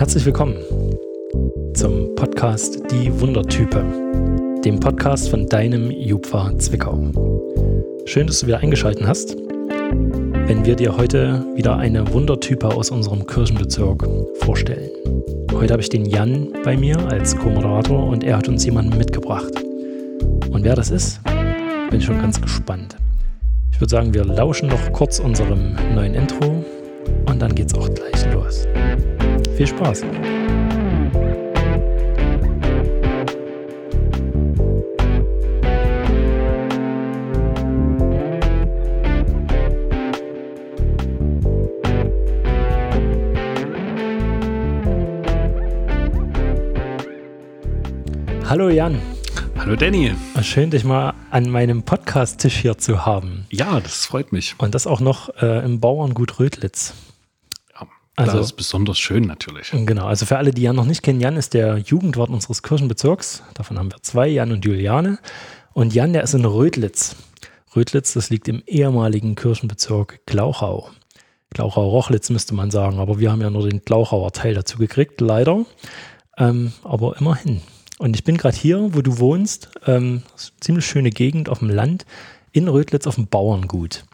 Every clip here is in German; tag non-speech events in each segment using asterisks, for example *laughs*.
Herzlich willkommen zum Podcast Die Wundertype, dem Podcast von deinem Jupfer Zwickau. Schön, dass du wieder eingeschaltet hast, wenn wir dir heute wieder eine Wundertype aus unserem Kirchenbezirk vorstellen. Heute habe ich den Jan bei mir als Co-Moderator und er hat uns jemanden mitgebracht. Und wer das ist, bin ich schon ganz gespannt. Ich würde sagen, wir lauschen noch kurz unserem neuen Intro und dann geht's auch gleich los. Viel Spaß! Hallo Jan. Hallo Danny. Schön, dich mal an meinem Podcast-Tisch hier zu haben. Ja, das freut mich. Und das auch noch äh, im Bauerngut Rödlitz. Also, das ist besonders schön natürlich. Genau, also für alle, die Jan noch nicht kennen, Jan ist der Jugendwart unseres Kirchenbezirks. Davon haben wir zwei, Jan und Juliane. Und Jan, der ist in Rödlitz. Rödlitz, das liegt im ehemaligen Kirchenbezirk Glauchau. Glauchau-Rochlitz müsste man sagen, aber wir haben ja nur den Glauchauer Teil dazu gekriegt, leider. Ähm, aber immerhin. Und ich bin gerade hier, wo du wohnst, ähm, ziemlich schöne Gegend auf dem Land, in Rödlitz auf dem Bauerngut.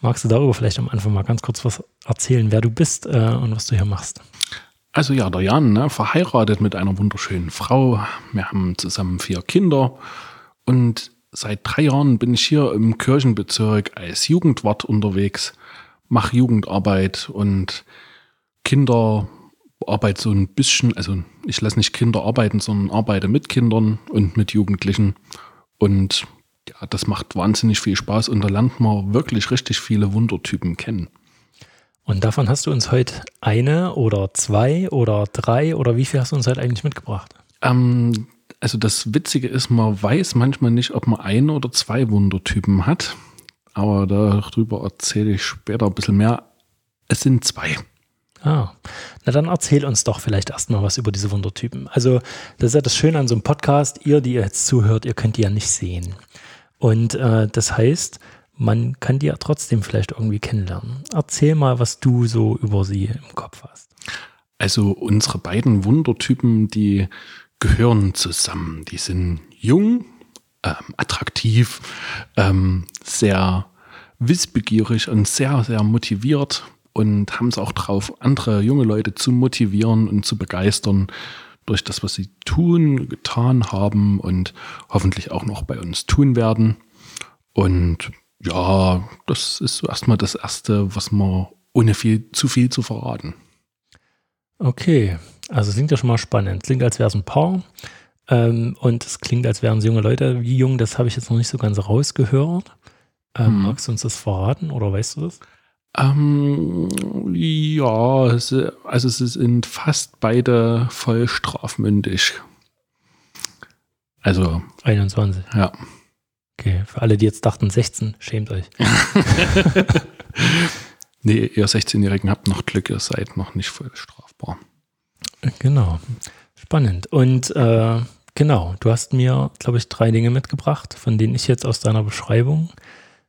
Magst du darüber vielleicht am Anfang mal ganz kurz was erzählen, wer du bist äh, und was du hier machst? Also ja, der Jan, ne, verheiratet mit einer wunderschönen Frau. Wir haben zusammen vier Kinder und seit drei Jahren bin ich hier im Kirchenbezirk als Jugendwart unterwegs, mache Jugendarbeit und Kinder arbeite so ein bisschen, also ich lasse nicht Kinder arbeiten, sondern arbeite mit Kindern und mit Jugendlichen. Und ja, das macht wahnsinnig viel Spaß und da lernt man wirklich richtig viele Wundertypen kennen. Und davon hast du uns heute eine oder zwei oder drei oder wie viel hast du uns heute eigentlich mitgebracht? Ähm, also das Witzige ist, man weiß manchmal nicht, ob man ein oder zwei Wundertypen hat. Aber darüber erzähle ich später ein bisschen mehr. Es sind zwei. Ah, na dann erzähl uns doch vielleicht erstmal was über diese Wundertypen. Also, das ist ja das Schöne an so einem Podcast. Ihr, die ihr jetzt zuhört, ihr könnt die ja nicht sehen. Und äh, das heißt, man kann die ja trotzdem vielleicht irgendwie kennenlernen. Erzähl mal, was du so über sie im Kopf hast. Also, unsere beiden Wundertypen, die gehören zusammen. Die sind jung, ähm, attraktiv, ähm, sehr wissbegierig und sehr, sehr motiviert und haben es auch drauf, andere junge Leute zu motivieren und zu begeistern durch das, was sie tun, getan haben und hoffentlich auch noch bei uns tun werden. Und ja, das ist so erstmal das Erste, was man ohne viel zu viel zu verraten. Okay, also klingt ja schon mal spannend. Klingt, als wäre es ein Paar. Ähm, und es klingt, als wären es junge Leute. Wie jung, das habe ich jetzt noch nicht so ganz rausgehört. Ähm, hm. Magst du uns das verraten oder weißt du das? Ähm, ja, es, also es sind fast beide voll strafmündig. Also 21. Ja. Okay, für alle, die jetzt dachten 16, schämt euch. *laughs* nee, ihr 16-Jährigen habt noch Glück, ihr seid noch nicht voll strafbar. Genau. Spannend. Und äh, genau, du hast mir, glaube ich, drei Dinge mitgebracht, von denen ich jetzt aus deiner Beschreibung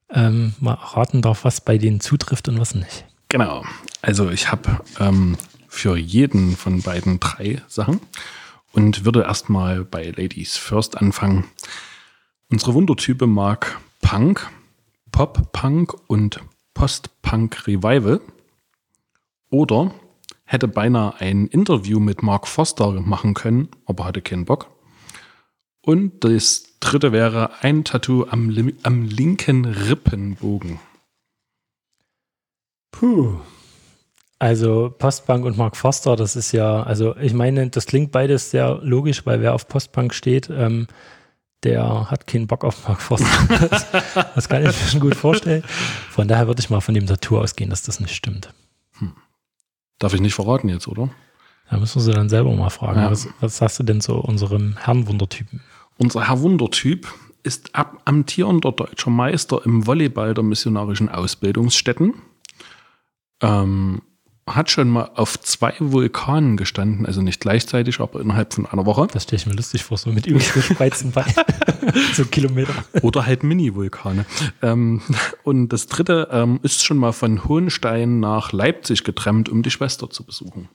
ähm, mal raten darf, was bei denen zutrifft und was nicht. Genau. Also ich habe ähm, für jeden von beiden drei Sachen und würde erstmal bei Ladies First anfangen. Unsere Wundertype mag Punk, Pop-Punk und Post-Punk Revival oder hätte beinahe ein Interview mit Mark Foster machen können, aber hatte keinen Bock. Und das dritte wäre ein Tattoo am, am linken Rippenbogen. Puh. Also Postbank und Mark Foster, das ist ja, also ich meine, das klingt beides sehr logisch, weil wer auf Postbank steht, ähm, der hat keinen Bock auf Mark Foster. *laughs* das, das, kann ich mir schon gut vorstellen. Von daher würde ich mal von dem Tattoo ausgehen, dass das nicht stimmt. Hm. Darf ich nicht verraten jetzt, oder? Da müssen wir sie dann selber mal fragen. Ja. Was, was sagst du denn zu unserem Herrenwundertypen? Unser Herr Wundertyp ist amtierender deutscher Meister im Volleyball der missionarischen Ausbildungsstätten. Ähm, hat schon mal auf zwei Vulkanen gestanden, also nicht gleichzeitig, aber innerhalb von einer Woche. Das stelle ich mir lustig vor, so mit überspreizten Beinen. *laughs* so Kilometer. Oder halt Mini-Vulkane. Ähm, und das dritte ähm, ist schon mal von Hohenstein nach Leipzig getrennt, um die Schwester zu besuchen.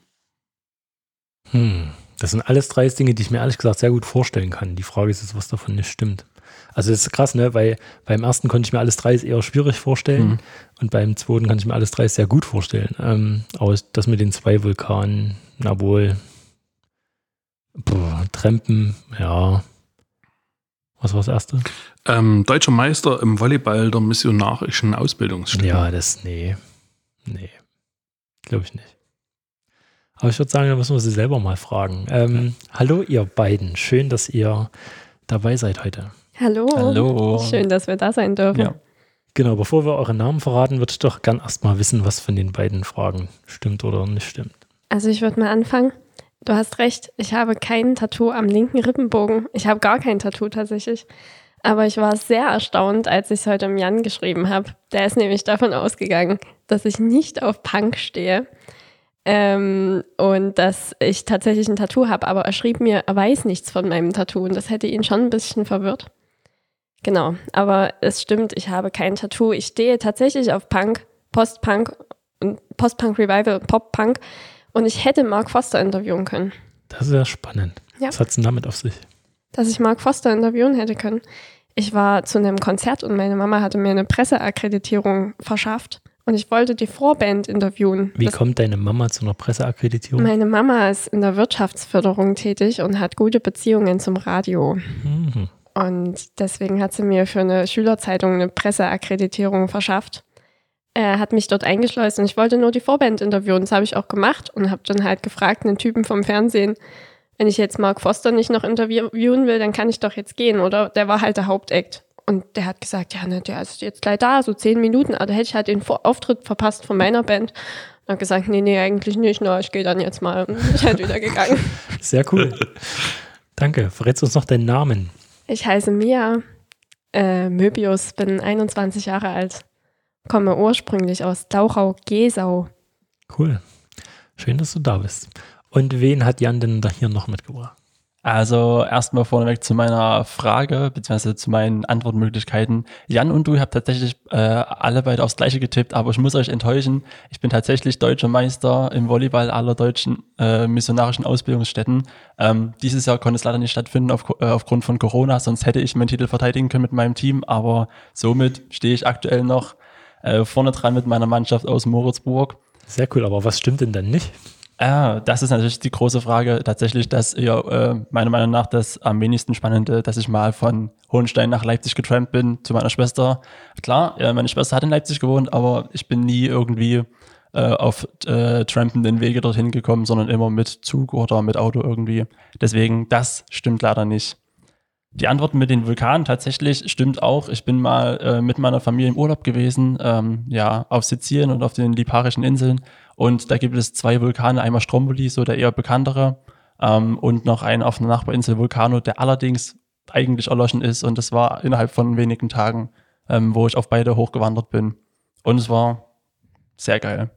Hm. Das sind alles drei Dinge, die ich mir ehrlich gesagt sehr gut vorstellen kann. Die Frage ist jetzt, was davon nicht stimmt. Also das ist krass, ne? Weil beim ersten konnte ich mir alles drei eher schwierig vorstellen mhm. und beim zweiten kann ich mir alles drei sehr gut vorstellen. Ähm, aber das mit den zwei Vulkanen, na wohl, boah, Trempen, ja. Was war das erste? Ähm, Deutscher Meister im Volleyball der missionarischen Ausbildungsstätte. Ja, das, nee. Nee. Glaube ich nicht. Aber ich würde sagen, da müssen wir sie selber mal fragen. Ähm, hallo, ihr beiden. Schön, dass ihr dabei seid heute. Hallo. Hallo. Schön, dass wir da sein dürfen. Ja. Genau, bevor wir eure Namen verraten, würde ich doch gern erstmal wissen, was von den beiden Fragen stimmt oder nicht stimmt. Also ich würde mal anfangen. Du hast recht, ich habe kein Tattoo am linken Rippenbogen. Ich habe gar kein Tattoo tatsächlich. Aber ich war sehr erstaunt, als ich es heute im Jan geschrieben habe. Der ist nämlich davon ausgegangen, dass ich nicht auf Punk stehe. Ähm, und dass ich tatsächlich ein Tattoo habe, aber er schrieb mir, er weiß nichts von meinem Tattoo und das hätte ihn schon ein bisschen verwirrt. Genau, aber es stimmt, ich habe kein Tattoo. Ich stehe tatsächlich auf Punk, Post-Punk und Post-Punk Revival, Pop-Punk und ich hätte Mark Foster interviewen können. Das ist ja spannend. Ja. Was hat es denn damit auf sich? Dass ich Mark Foster interviewen hätte können. Ich war zu einem Konzert und meine Mama hatte mir eine Presseakkreditierung verschafft. Und ich wollte die Vorband interviewen. Wie das kommt deine Mama zu einer Presseakkreditierung? Meine Mama ist in der Wirtschaftsförderung tätig und hat gute Beziehungen zum Radio. Mhm. Und deswegen hat sie mir für eine Schülerzeitung eine Presseakkreditierung verschafft. Er hat mich dort eingeschleust und ich wollte nur die Vorband interviewen. Das habe ich auch gemacht und habe dann halt gefragt, einen Typen vom Fernsehen, wenn ich jetzt Mark Foster nicht noch interviewen will, dann kann ich doch jetzt gehen, oder? Der war halt der Hauptakt. Und der hat gesagt, ja, ne, der ist jetzt gleich da, so zehn Minuten. Aber da hätte ich halt den Auftritt verpasst von meiner Band. Und habe gesagt, nee, nee, eigentlich nicht. Na, ich gehe dann jetzt mal. Und bin halt wieder gegangen. *laughs* Sehr cool. Danke. Verrätst uns noch deinen Namen? Ich heiße Mia äh, Möbius, bin 21 Jahre alt, komme ursprünglich aus Dauchau-Gesau. Cool. Schön, dass du da bist. Und wen hat Jan denn da hier noch mitgebracht? Also erstmal vorneweg zu meiner Frage, beziehungsweise zu meinen Antwortmöglichkeiten. Jan und du habt tatsächlich äh, alle beide aufs Gleiche getippt, aber ich muss euch enttäuschen. Ich bin tatsächlich deutscher Meister im Volleyball aller deutschen äh, missionarischen Ausbildungsstätten. Ähm, dieses Jahr konnte es leider nicht stattfinden auf, äh, aufgrund von Corona, sonst hätte ich meinen Titel verteidigen können mit meinem Team, aber somit stehe ich aktuell noch äh, vorne dran mit meiner Mannschaft aus Moritzburg. Sehr cool, aber was stimmt denn dann nicht? Ja, das ist natürlich die große Frage. Tatsächlich, dass ja, äh, meiner Meinung nach das am wenigsten Spannende, dass ich mal von Hohenstein nach Leipzig getrampt bin zu meiner Schwester. Klar, ja, meine Schwester hat in Leipzig gewohnt, aber ich bin nie irgendwie äh, auf äh, trampenden Wege dorthin gekommen, sondern immer mit Zug oder mit Auto irgendwie. Deswegen, das stimmt leider nicht. Die Antwort mit den Vulkanen tatsächlich stimmt auch. Ich bin mal äh, mit meiner Familie im Urlaub gewesen, ähm, ja, auf Sizilien und auf den Liparischen Inseln. Und da gibt es zwei Vulkane, einmal Stromboli, so der eher bekanntere, ähm, und noch einen auf einer Nachbarinsel Vulcano, der allerdings eigentlich erloschen ist. Und das war innerhalb von wenigen Tagen, ähm, wo ich auf beide hochgewandert bin. Und es war sehr geil.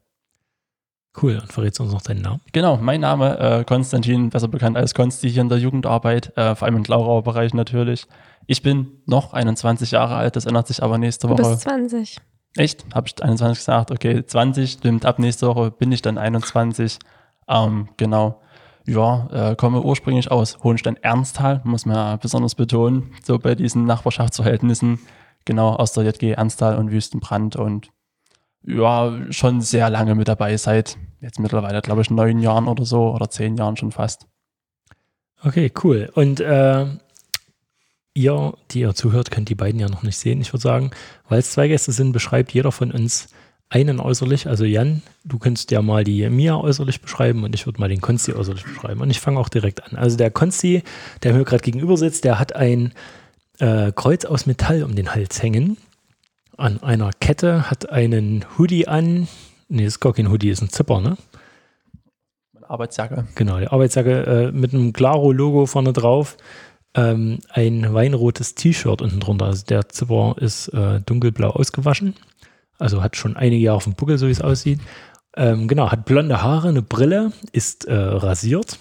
Cool, und verrätst du uns noch deinen Namen? Genau, mein Name, äh, Konstantin, besser bekannt als Konsti hier in der Jugendarbeit, äh, vor allem im Glaurauer Bereich natürlich. Ich bin noch 21 Jahre alt, das ändert sich aber nächste Woche. Du bist 20. Echt? Habe ich 21 gesagt? Okay, 20 stimmt. Ab nächste Woche bin ich dann 21. Ähm, genau. Ja, äh, komme ursprünglich aus Hohenstein-Ernsthal, muss man ja besonders betonen, so bei diesen Nachbarschaftsverhältnissen. Genau, aus der JG Ernsthal und Wüstenbrand und ja, schon sehr lange mit dabei, seit jetzt mittlerweile, glaube ich, neun Jahren oder so oder zehn Jahren schon fast. Okay, cool. Und äh, ihr, die ihr zuhört, könnt die beiden ja noch nicht sehen. Ich würde sagen, weil es zwei Gäste sind, beschreibt jeder von uns einen äußerlich. Also Jan, du könntest ja mal die Mia äußerlich beschreiben und ich würde mal den Konsti äußerlich beschreiben. Und ich fange auch direkt an. Also der Konsti, der mir gerade gegenüber sitzt, der hat ein äh, Kreuz aus Metall um den Hals hängen. An einer Kette, hat einen Hoodie an. Nee, ist gar kein Hoodie, ist ein Zipper, ne? Arbeitsjacke. Genau, die Arbeitsjacke äh, mit einem Claro-Logo vorne drauf ähm, ein weinrotes T-Shirt unten drunter. Also der Zipper ist äh, dunkelblau ausgewaschen. Also hat schon einige Jahre auf dem Buckel, so wie es aussieht. Ähm, genau, hat blonde Haare, eine Brille, ist äh, rasiert.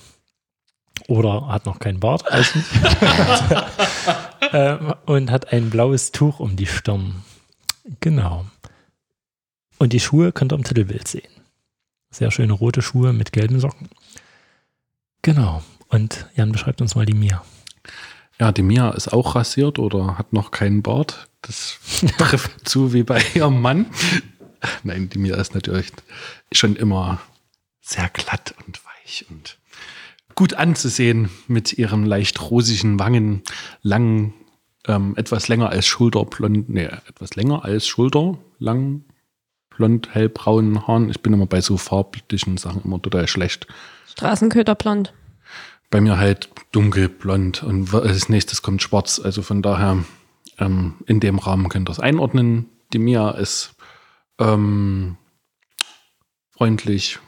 Oder hat noch keinen Bart, weiß nicht. *laughs* ähm, und hat ein blaues Tuch um die Stirn. Genau. Und die Schuhe könnt ihr am Titelbild sehen. Sehr schöne rote Schuhe mit gelben Socken. Genau. Und Jan beschreibt uns mal die Mia. Ja, die Mia ist auch rasiert oder hat noch keinen Bart. Das *laughs* trifft zu wie bei ihrem Mann. Nein, die Mia ist natürlich schon immer sehr glatt und weich und gut anzusehen mit ihren leicht rosigen Wangen, langen, ähm, etwas länger als Schulterblond, nee, etwas länger als Schulter, lang, blond, hellbraunen Haaren. Ich bin immer bei so farblichen Sachen immer total schlecht. Straßenköterblond. Bei mir halt dunkelblond und als nächstes kommt schwarz. Also von daher, ähm, in dem Rahmen könnt ihr es einordnen. Die Mia ist ähm, freundlich,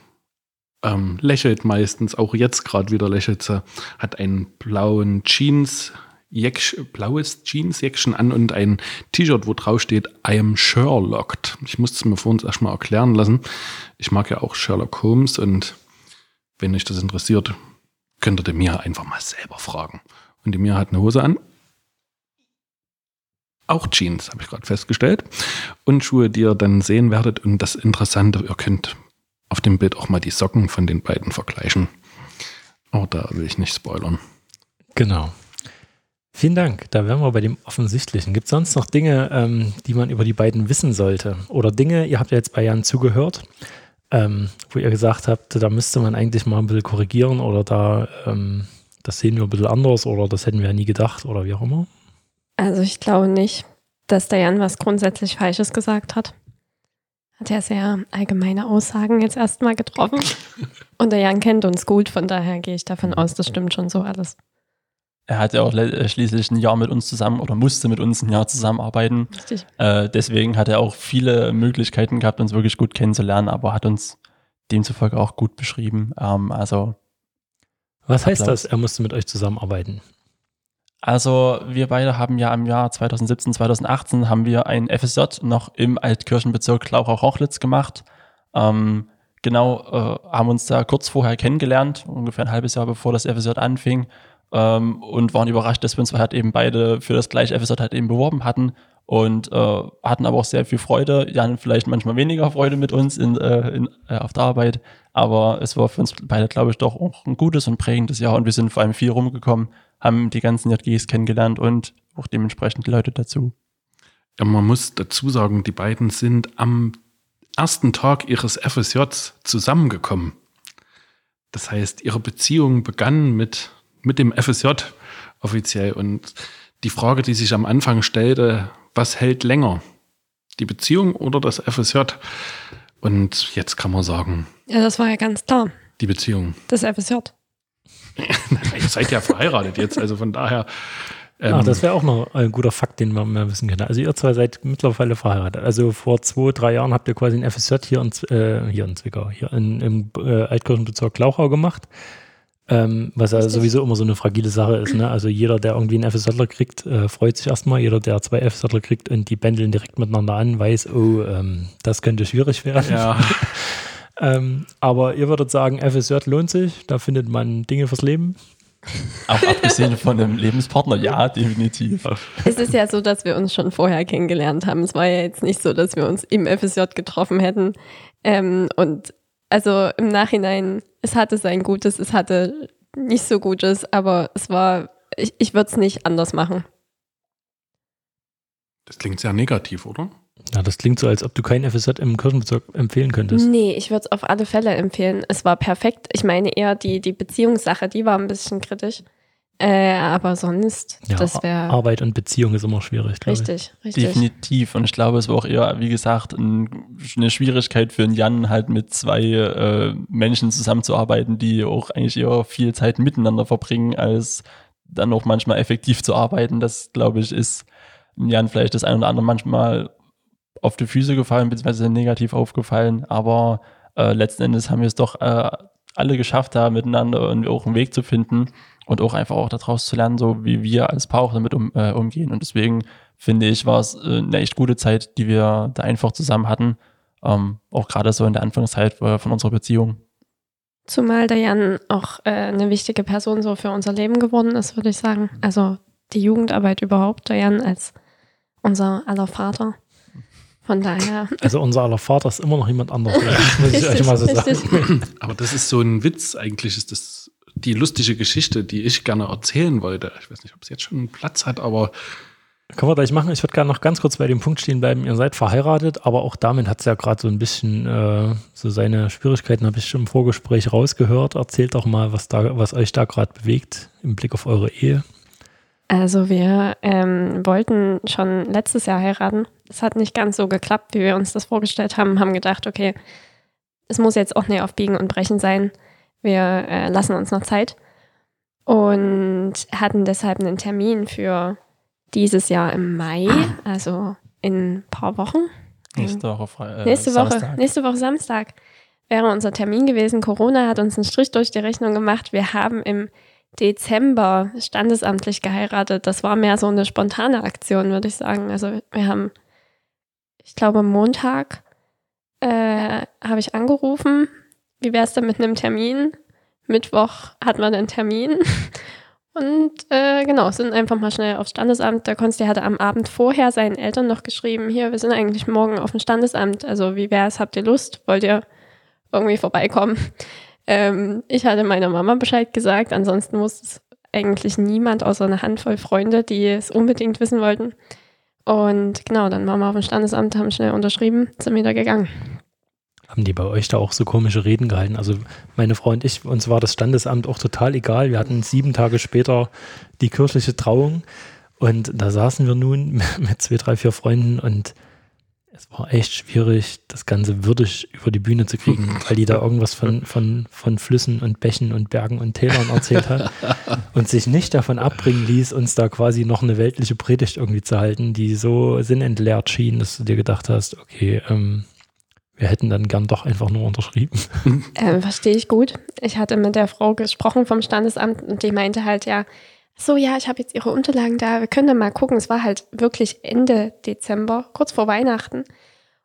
ähm, lächelt meistens, auch jetzt gerade wieder lächelt sie, hat einen blauen Jeans, Jäcksch, blaues Jeans-Jäckchen an und ein T-Shirt, wo drauf steht, I am Sherlocked. Ich musste es mir vor uns erstmal erklären lassen. Ich mag ja auch Sherlock Holmes und wenn euch das interessiert, könnt ihr die Mia einfach mal selber fragen. Und die Mia hat eine Hose an. Auch Jeans, habe ich gerade festgestellt. Und Schuhe, die ihr dann sehen werdet. Und das Interessante, ihr könnt auf dem Bild auch mal die Socken von den beiden vergleichen. Aber da will ich nicht spoilern. Genau. Vielen Dank. Da wären wir bei dem Offensichtlichen. Gibt es sonst noch Dinge, ähm, die man über die beiden wissen sollte? Oder Dinge, ihr habt ja jetzt bei Jan zugehört, ähm, wo ihr gesagt habt, da müsste man eigentlich mal ein bisschen korrigieren oder da, ähm, das sehen wir ein bisschen anders oder das hätten wir ja nie gedacht oder wie auch immer? Also ich glaube nicht, dass der Jan was grundsätzlich Falsches gesagt hat. Hat ja sehr allgemeine Aussagen jetzt erstmal getroffen. *laughs* Und der Jan kennt uns gut, von daher gehe ich davon aus, das stimmt schon so alles. Er hat ja auch äh, schließlich ein Jahr mit uns zusammen oder musste mit uns ein Jahr zusammenarbeiten. Richtig. Äh, deswegen hat er auch viele Möglichkeiten gehabt, uns wirklich gut kennenzulernen, aber hat uns demzufolge auch gut beschrieben. Ähm, also. Was heißt Applaus. das, er musste mit euch zusammenarbeiten? Also wir beide haben ja im Jahr 2017, 2018 haben wir ein FSJ noch im Altkirchenbezirk Klauchau-Rochlitz gemacht. Ähm, genau, äh, haben uns da kurz vorher kennengelernt, ungefähr ein halbes Jahr bevor das FSJ anfing ähm, und waren überrascht, dass wir uns halt eben beide für das gleiche FSJ halt eben beworben hatten und äh, hatten aber auch sehr viel Freude. Jan vielleicht manchmal weniger Freude mit uns in, äh, in, äh, auf der Arbeit, aber es war für uns beide, glaube ich, doch auch ein gutes und prägendes Jahr und wir sind vor allem viel rumgekommen, haben die ganzen JGs kennengelernt und auch dementsprechend die Leute dazu. Ja, man muss dazu sagen, die beiden sind am ersten Tag ihres FSJs zusammengekommen. Das heißt, ihre Beziehung begann mit mit dem FSJ offiziell. Und die Frage, die sich am Anfang stellte, was hält länger? Die Beziehung oder das FSJ? Und jetzt kann man sagen. Ja, das war ja ganz klar. Die Beziehung. Das FSJ. *laughs* Ihr seid ja verheiratet jetzt, also von daher. Ähm, Ach, das wäre auch noch ein guter Fakt, den man mehr wissen könnte. Also ihr zwei seid mittlerweile verheiratet. Also vor zwei, drei Jahren habt ihr quasi ein FSJ hier in, äh, hier in Zwickau, hier in, im äh, Altkirchenbezirk Glauchau gemacht. Ähm, was ja sowieso immer so eine fragile Sache ist. Ne? Also jeder, der irgendwie einen FSJler kriegt, äh, freut sich erstmal. Jeder, der zwei FSJler kriegt und die bändeln direkt miteinander an, weiß, oh, ähm, das könnte schwierig werden. Ja. *laughs* ähm, aber ihr würdet sagen, FSJ lohnt sich, da findet man Dinge fürs Leben. Auch abgesehen von einem Lebenspartner, ja, definitiv. Es ist ja so, dass wir uns schon vorher kennengelernt haben. Es war ja jetzt nicht so, dass wir uns im FSJ getroffen hätten. Ähm, und also im Nachhinein, es hatte sein Gutes, es hatte nicht so Gutes, aber es war, ich, ich würde es nicht anders machen. Das klingt sehr negativ, oder? Ja, das klingt so, als ob du kein FSJ im Kirchenbezirk empfehlen könntest. Nee, ich würde es auf alle Fälle empfehlen. Es war perfekt. Ich meine eher die, die Beziehungssache, die war ein bisschen kritisch. Äh, aber sonst, ja, das wäre. Arbeit und Beziehung ist immer schwierig, Richtig, ich. richtig. Definitiv. Und ich glaube, es war auch eher, wie gesagt, ein, eine Schwierigkeit für einen Jan, halt mit zwei äh, Menschen zusammenzuarbeiten, die auch eigentlich eher viel Zeit miteinander verbringen, als dann auch manchmal effektiv zu arbeiten. Das, glaube ich, ist Jan vielleicht das ein oder andere manchmal auf die Füße gefallen, beziehungsweise negativ aufgefallen. Aber äh, letzten Endes haben wir es doch äh, alle geschafft, da miteinander und auch einen Weg zu finden und auch einfach auch daraus zu lernen, so wie wir als Paar auch damit um, äh, umgehen. Und deswegen finde ich, war es äh, eine echt gute Zeit, die wir da einfach zusammen hatten. Ähm, auch gerade so in der Anfangszeit äh, von unserer Beziehung. Zumal der Jan auch äh, eine wichtige Person so für unser Leben geworden ist, würde ich sagen. Also die Jugendarbeit überhaupt, der Jan als unser aller Vater. Von daher. *laughs* Also unser aller Vater ist immer noch jemand anderes, *laughs* muss ich euch mal so sagen. Aber das ist so ein Witz, eigentlich ist das die lustige Geschichte, die ich gerne erzählen wollte. Ich weiß nicht, ob es jetzt schon Platz hat, aber können wir gleich machen. Ich würde gerne noch ganz kurz bei dem Punkt stehen bleiben. Ihr seid verheiratet, aber auch damit hat es ja gerade so ein bisschen äh, so seine Schwierigkeiten, habe ich schon im Vorgespräch rausgehört. Erzählt doch mal, was, da, was euch da gerade bewegt im Blick auf eure Ehe. Also wir ähm, wollten schon letztes Jahr heiraten. Es hat nicht ganz so geklappt, wie wir uns das vorgestellt haben. Haben gedacht, okay, es muss jetzt auch nicht auf Biegen und Brechen sein. Wir äh, lassen uns noch Zeit und hatten deshalb einen Termin für dieses Jahr im Mai, also in ein paar Wochen. Nächste Woche, äh, nächste Woche, Samstag. nächste Woche Samstag wäre unser Termin gewesen. Corona hat uns einen Strich durch die Rechnung gemacht. Wir haben im Dezember standesamtlich geheiratet. Das war mehr so eine spontane Aktion, würde ich sagen. Also wir haben, ich glaube, Montag äh, habe ich angerufen. Wie wäre es denn mit einem Termin? Mittwoch hat man einen Termin. Und äh, genau, sind einfach mal schnell aufs Standesamt. Der Konsti hatte am Abend vorher seinen Eltern noch geschrieben, hier, wir sind eigentlich morgen auf dem Standesamt. Also wie wär's, habt ihr Lust? Wollt ihr irgendwie vorbeikommen? Ähm, ich hatte meiner Mama Bescheid gesagt, ansonsten wusste es eigentlich niemand außer eine Handvoll Freunde, die es unbedingt wissen wollten. Und genau, dann waren wir auf dem Standesamt, haben schnell unterschrieben, sind wieder gegangen. Haben die bei euch da auch so komische Reden gehalten? Also meine Frau und ich, uns war das Standesamt auch total egal. Wir hatten sieben Tage später die kirchliche Trauung und da saßen wir nun *laughs* mit zwei, drei, vier Freunden und es war echt schwierig, das Ganze würdig über die Bühne zu kriegen, *laughs* weil die da irgendwas von, von, von Flüssen und Bächen und Bergen und Tälern erzählt hat *laughs* und sich nicht davon abbringen ließ, uns da quasi noch eine weltliche Predigt irgendwie zu halten, die so sinnentleert schien, dass du dir gedacht hast, okay, ähm, wir hätten dann gern doch einfach nur unterschrieben. *laughs* Ähm, Verstehe ich gut. Ich hatte mit der Frau gesprochen vom Standesamt und die meinte halt, ja, so ja, ich habe jetzt ihre Unterlagen da, wir können dann mal gucken. Es war halt wirklich Ende Dezember, kurz vor Weihnachten.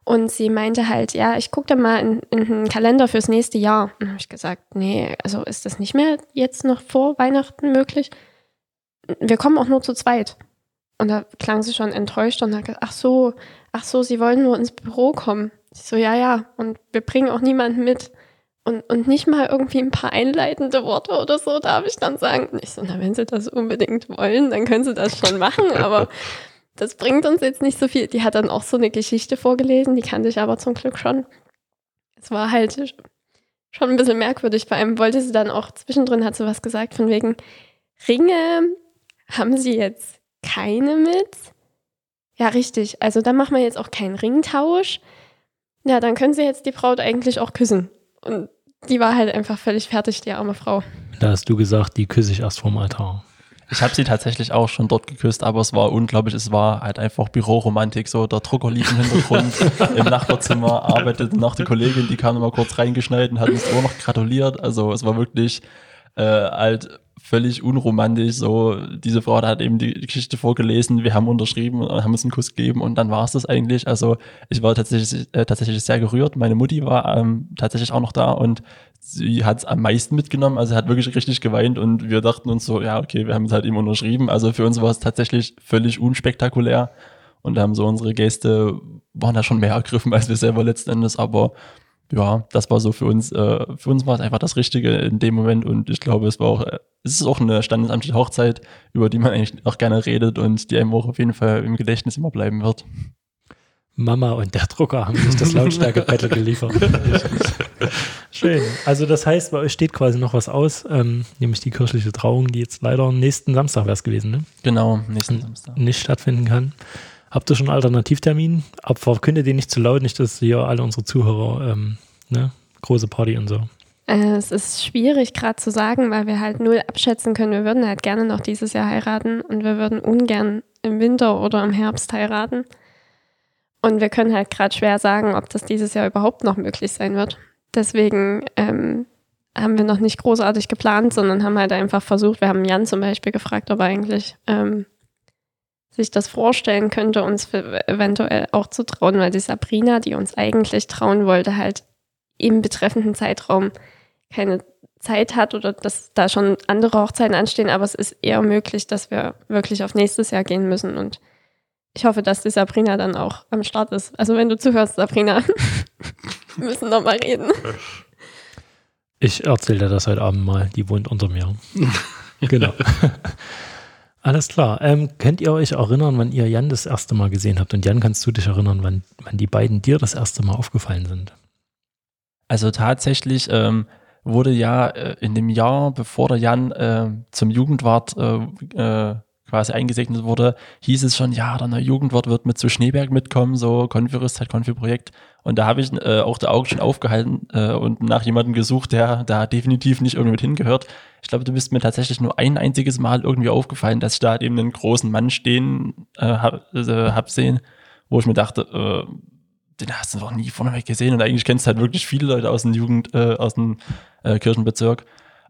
Und sie meinte halt, ja, ich gucke dann mal in, in den Kalender fürs nächste Jahr. Und habe ich gesagt, nee, also ist das nicht mehr jetzt noch vor Weihnachten möglich? Wir kommen auch nur zu zweit. Und da klang sie schon enttäuscht und hat gesagt, ach so, ach so, sie wollen nur ins Büro kommen. Ich so, ja, ja, und wir bringen auch niemanden mit. Und, und nicht mal irgendwie ein paar einleitende Worte oder so, darf ich dann sagen. Und ich so, na, wenn sie das unbedingt wollen, dann können sie das schon machen, *laughs* aber das bringt uns jetzt nicht so viel. Die hat dann auch so eine Geschichte vorgelesen, die kannte ich aber zum Glück schon. Es war halt schon ein bisschen merkwürdig. Vor allem wollte sie dann auch zwischendrin, hat sie was gesagt, von wegen Ringe haben sie jetzt keine mit. Ja, richtig. Also dann machen wir jetzt auch keinen Ringtausch. Ja, dann können sie jetzt die Braut eigentlich auch küssen. Und die war halt einfach völlig fertig, die arme Frau. Da hast du gesagt, die küsse ich erst vorm Altar. Ich habe sie tatsächlich auch schon dort geküsst, aber es war unglaublich. Es war halt einfach Büroromantik. So der Drucker lief im Hintergrund *laughs* im Nachbarzimmer, arbeitete noch die Kollegin, die kam mal kurz reingeschneit und hat uns auch noch gratuliert. Also es war wirklich äh, halt völlig unromantisch. So diese Frau hat eben die Geschichte vorgelesen, wir haben unterschrieben und haben uns einen Kuss gegeben und dann war es das eigentlich. Also ich war tatsächlich äh, tatsächlich sehr gerührt. Meine Mutti war ähm, tatsächlich auch noch da und sie hat es am meisten mitgenommen. Also hat wirklich richtig geweint und wir dachten uns so, ja okay, wir haben es halt eben unterschrieben. Also für uns war es tatsächlich völlig unspektakulär und haben so unsere Gäste waren da schon mehr ergriffen als wir selber letzten Endes, aber ja, das war so für uns, äh, für uns war es einfach das Richtige in dem Moment und ich glaube, es war auch, äh, es ist auch eine standesamtliche Hochzeit, über die man eigentlich auch gerne redet und die einem auch auf jeden Fall im Gedächtnis immer bleiben wird. Mama und der Drucker haben sich das Lautstärke-Battle *laughs* geliefert. Schön. Also das heißt, bei euch steht quasi noch was aus, ähm, nämlich die kirchliche Trauung, die jetzt leider nächsten Samstag wäre es gewesen, ne? Genau, nächsten Samstag. Nicht stattfinden kann. Habt ihr schon einen Alternativtermin? Aber verkündet den nicht zu laut, nicht, dass hier alle unsere Zuhörer, ähm, ne, große Party und so. Äh, es ist schwierig gerade zu sagen, weil wir halt null abschätzen können. Wir würden halt gerne noch dieses Jahr heiraten und wir würden ungern im Winter oder im Herbst heiraten. Und wir können halt gerade schwer sagen, ob das dieses Jahr überhaupt noch möglich sein wird. Deswegen ähm, haben wir noch nicht großartig geplant, sondern haben halt einfach versucht, wir haben Jan zum Beispiel gefragt, ob er eigentlich ähm, sich das vorstellen könnte, uns eventuell auch zu trauen, weil die Sabrina, die uns eigentlich trauen wollte, halt im betreffenden Zeitraum keine Zeit hat oder dass da schon andere Hochzeiten anstehen, aber es ist eher möglich, dass wir wirklich auf nächstes Jahr gehen müssen und ich hoffe, dass die Sabrina dann auch am Start ist. Also wenn du zuhörst, Sabrina, *laughs* wir müssen noch mal reden. Ich erzähle dir das heute Abend mal. Die wohnt unter mir. *laughs* genau. *laughs* Alles klar. Ähm, könnt ihr euch erinnern, wann ihr Jan das erste Mal gesehen habt? Und Jan, kannst du dich erinnern, wann, wann die beiden dir das erste Mal aufgefallen sind? Also tatsächlich ähm, wurde ja äh, in dem Jahr, bevor der Jan äh, zum Jugendwart äh, äh, quasi eingesegnet wurde, hieß es schon, ja, der neue Jugendwart wird mit zu Schneeberg mitkommen, so Konfi-Rüstzeit, Konfi-Projekt. Und da habe ich äh, auch der Auge schon aufgehalten äh, und nach jemandem gesucht, der da definitiv nicht irgendwie mit hingehört. Ich glaube, du bist mir tatsächlich nur ein einziges Mal irgendwie aufgefallen, dass ich da eben einen großen Mann stehen äh, habe äh, hab sehen, wo ich mir dachte, äh, den hast du noch nie vorneweg gesehen und eigentlich kennst du halt wirklich viele Leute aus dem Jugend, äh, aus dem äh, Kirchenbezirk.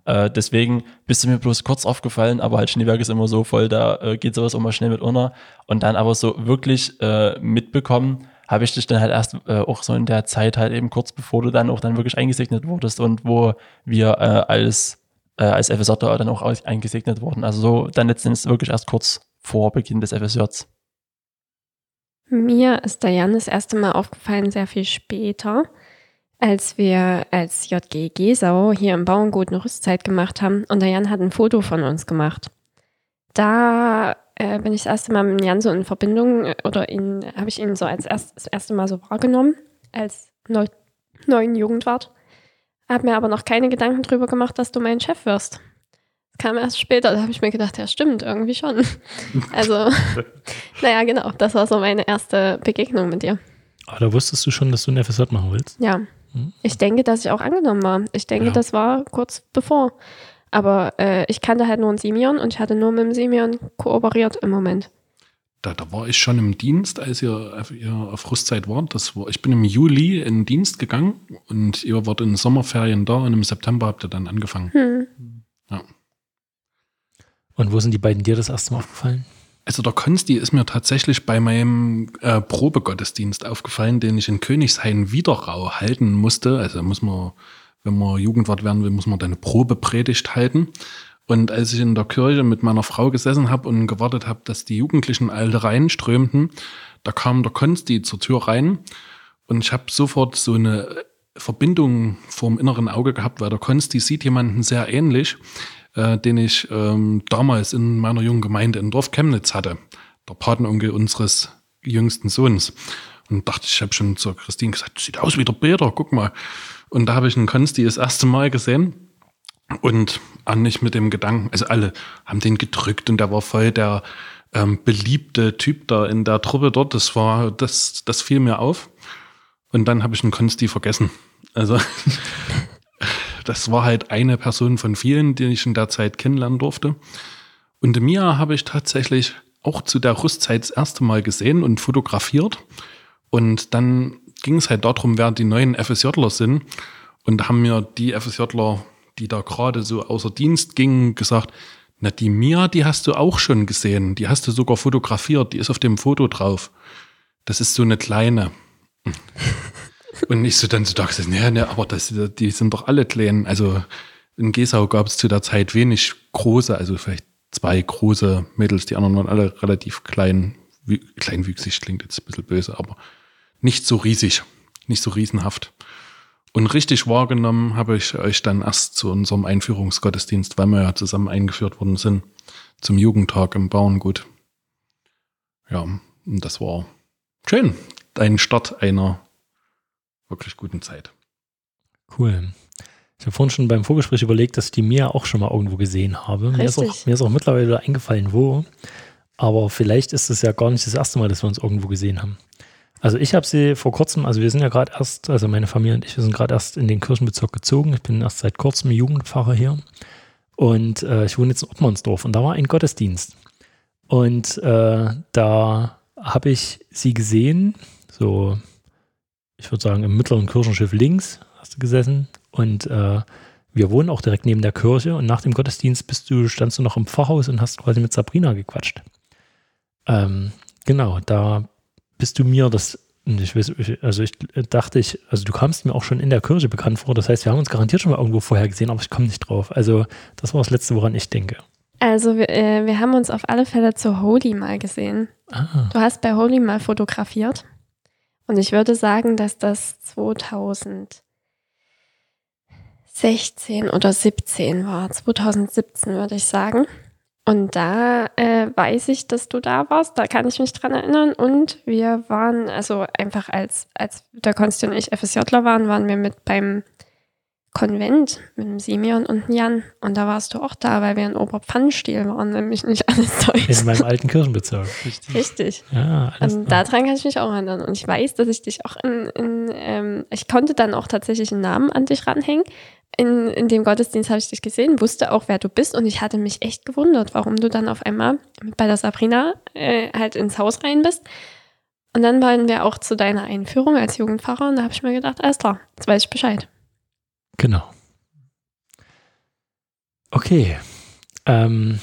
Äh, deswegen bist du mir bloß kurz aufgefallen, aber halt Schneeberg ist immer so voll, da äh, geht sowas immer schnell mit unter. Und dann aber so wirklich äh, mitbekommen, habe ich dich dann halt erst äh, auch so in der Zeit halt eben kurz bevor du dann auch dann wirklich eingesegnet wurdest und wo wir äh, als, äh, als FSJ dann auch eingesegnet wurden. Also so dann letztendlich wirklich erst kurz vor Beginn des FSJs. Mir ist der Jan das erste Mal aufgefallen, sehr viel später, als wir als JG Gesau hier im Bauerngut eine Rüstzeit gemacht haben und der Jan hat ein Foto von uns gemacht. Da äh, bin ich das erste Mal mit Jan so in Verbindung äh, oder habe ich ihn so als erst, das erste Mal so wahrgenommen, als neu, neuen Jugendwart. Habe mir aber noch keine Gedanken drüber gemacht, dass du mein Chef wirst kam erst später, da habe ich mir gedacht, ja stimmt, irgendwie schon. *laughs* Also, naja, genau, das war so meine erste Begegnung mit dir. Aber da wusstest du schon, dass du ein FSJ machen willst? Ja. Ich denke, dass ich auch angenommen war. Ich denke, ja. das war kurz bevor. Aber äh, ich kannte halt nur einen Simeon und ich hatte nur mit dem Simeon kooperiert im Moment. Da, da war ich schon im Dienst, als ihr, ihr auf Rüstzeit wart. Das war, ich bin im Juli in Dienst gegangen und ihr wart in den Sommerferien da und im September habt ihr dann angefangen. Hm. Ja. Und wo sind die beiden dir das erste Mal aufgefallen? Also der Konsti ist mir tatsächlich bei meinem äh, Probegottesdienst aufgefallen, den ich in Königshain Wiederrau halten musste. Also muss man, wenn man Jugendwart werden will, muss man eine Probepredigt halten. Und als ich in der Kirche mit meiner Frau gesessen habe und gewartet habe, dass die Jugendlichen alle reinströmten, da kam der Konsti zur Tür rein und ich habe sofort so eine Verbindung vorm inneren Auge gehabt, weil der Konsti sieht jemanden sehr ähnlich äh, den ich ähm, damals in meiner jungen Gemeinde in Dorf Chemnitz hatte. Der Patenonkel unseres jüngsten Sohns. Und dachte, ich habe schon zur Christine gesagt, sieht aus wie der Peter, guck mal. Und da habe ich einen Konsti das erste Mal gesehen. Und an nicht mit dem Gedanken, also alle haben den gedrückt und der war voll der ähm, beliebte Typ da in der Truppe dort. Das war, das, das fiel mir auf. Und dann habe ich einen Konsti vergessen. Also *laughs* das war halt eine Person von vielen, die ich in der Zeit kennenlernen durfte. Und Mia habe ich tatsächlich auch zu der Rüstzeit das erste Mal gesehen und fotografiert. Und dann ging es halt darum, wer die neuen FSJler sind. Und haben mir die FSJler, die da gerade so außer Dienst gingen, gesagt, na, die Mia, die hast du auch schon gesehen. Die hast du sogar fotografiert. Die ist auf dem Foto drauf. Das ist so eine kleine. Und ich so dann so dachte, nee, nee, aber das, die sind doch alle klein. Also in Gesau gab es zu der Zeit wenig große, also vielleicht zwei große Mädels, die anderen waren alle relativ klein, kleinwüchsig klingt jetzt ein bisschen böse, aber nicht so riesig, nicht so riesenhaft. Und richtig wahrgenommen habe ich euch dann erst zu unserem Einführungsgottesdienst, weil wir ja zusammen eingeführt worden sind, zum Jugendtag im Bauerngut. Ja, und das war schön. Ein Start einer wirklich guten Zeit. Cool. Ich habe vorhin schon beim Vorgespräch überlegt, dass ich die Mia auch schon mal irgendwo gesehen habe. Mir ist, auch, mir ist, auch, mittlerweile eingefallen, wo. Aber vielleicht ist es ja gar nicht das erste Mal, dass wir uns irgendwo gesehen haben. Also ich habe sie vor kurzem, also wir sind ja gerade erst, also meine Familie und ich, wir sind gerade erst in den Kirchenbezirk gezogen. Ich bin erst seit kurzem Jugendpfarrer hier. Und äh, ich wohne jetzt in Ottmannsdorf und da war ein Gottesdienst. Und äh, da habe ich sie gesehen, so ich würde sagen, im mittleren Kirchenschiff links hast du gesessen. Und äh, wir wohnen auch direkt neben der Kirche. Und nach dem Gottesdienst bist du, standst du noch im Pfarrhaus und hast quasi mit Sabrina gequatscht. Ähm, genau, da bist du mir das. Ich weiß, also ich dachte ich, also du kamst mir auch schon in der Kirche bekannt vor. Das heißt, wir haben uns garantiert schon mal irgendwo vorher gesehen, aber ich komme nicht drauf. Also das war das Letzte, woran ich denke. Also wir, äh, wir haben uns auf alle Fälle zu Holy mal gesehen. Ah. Du hast bei Holy mal fotografiert. Und ich würde sagen, dass das 2016 16 oder 17 war, 2017 würde ich sagen. Und da äh, weiß ich, dass du da warst, da kann ich mich dran erinnern. Und wir waren, also einfach als, als der Konsti und ich FSJler waren, waren wir mit beim Konvent mit dem Simeon und dem Jan. Und da warst du auch da, weil wir in Oberpfannenstiel waren, nämlich nicht alles Deutsch. In meinem alten Kirchenbezirk. Richtig. Richtig. Ja, alles Und daran kann ich mich auch erinnern. Und ich weiß, dass ich dich auch in, in ähm, ich konnte dann auch tatsächlich einen Namen an dich ranhängen. In, in dem Gottesdienst habe ich dich gesehen, wusste auch, wer du bist. Und ich hatte mich echt gewundert, warum du dann auf einmal bei der Sabrina äh, halt ins Haus rein bist. Und dann waren wir auch zu deiner Einführung als Jugendpfarrer und da habe ich mir gedacht, alles klar, jetzt weiß ich Bescheid. Genau. Okay. Ähm,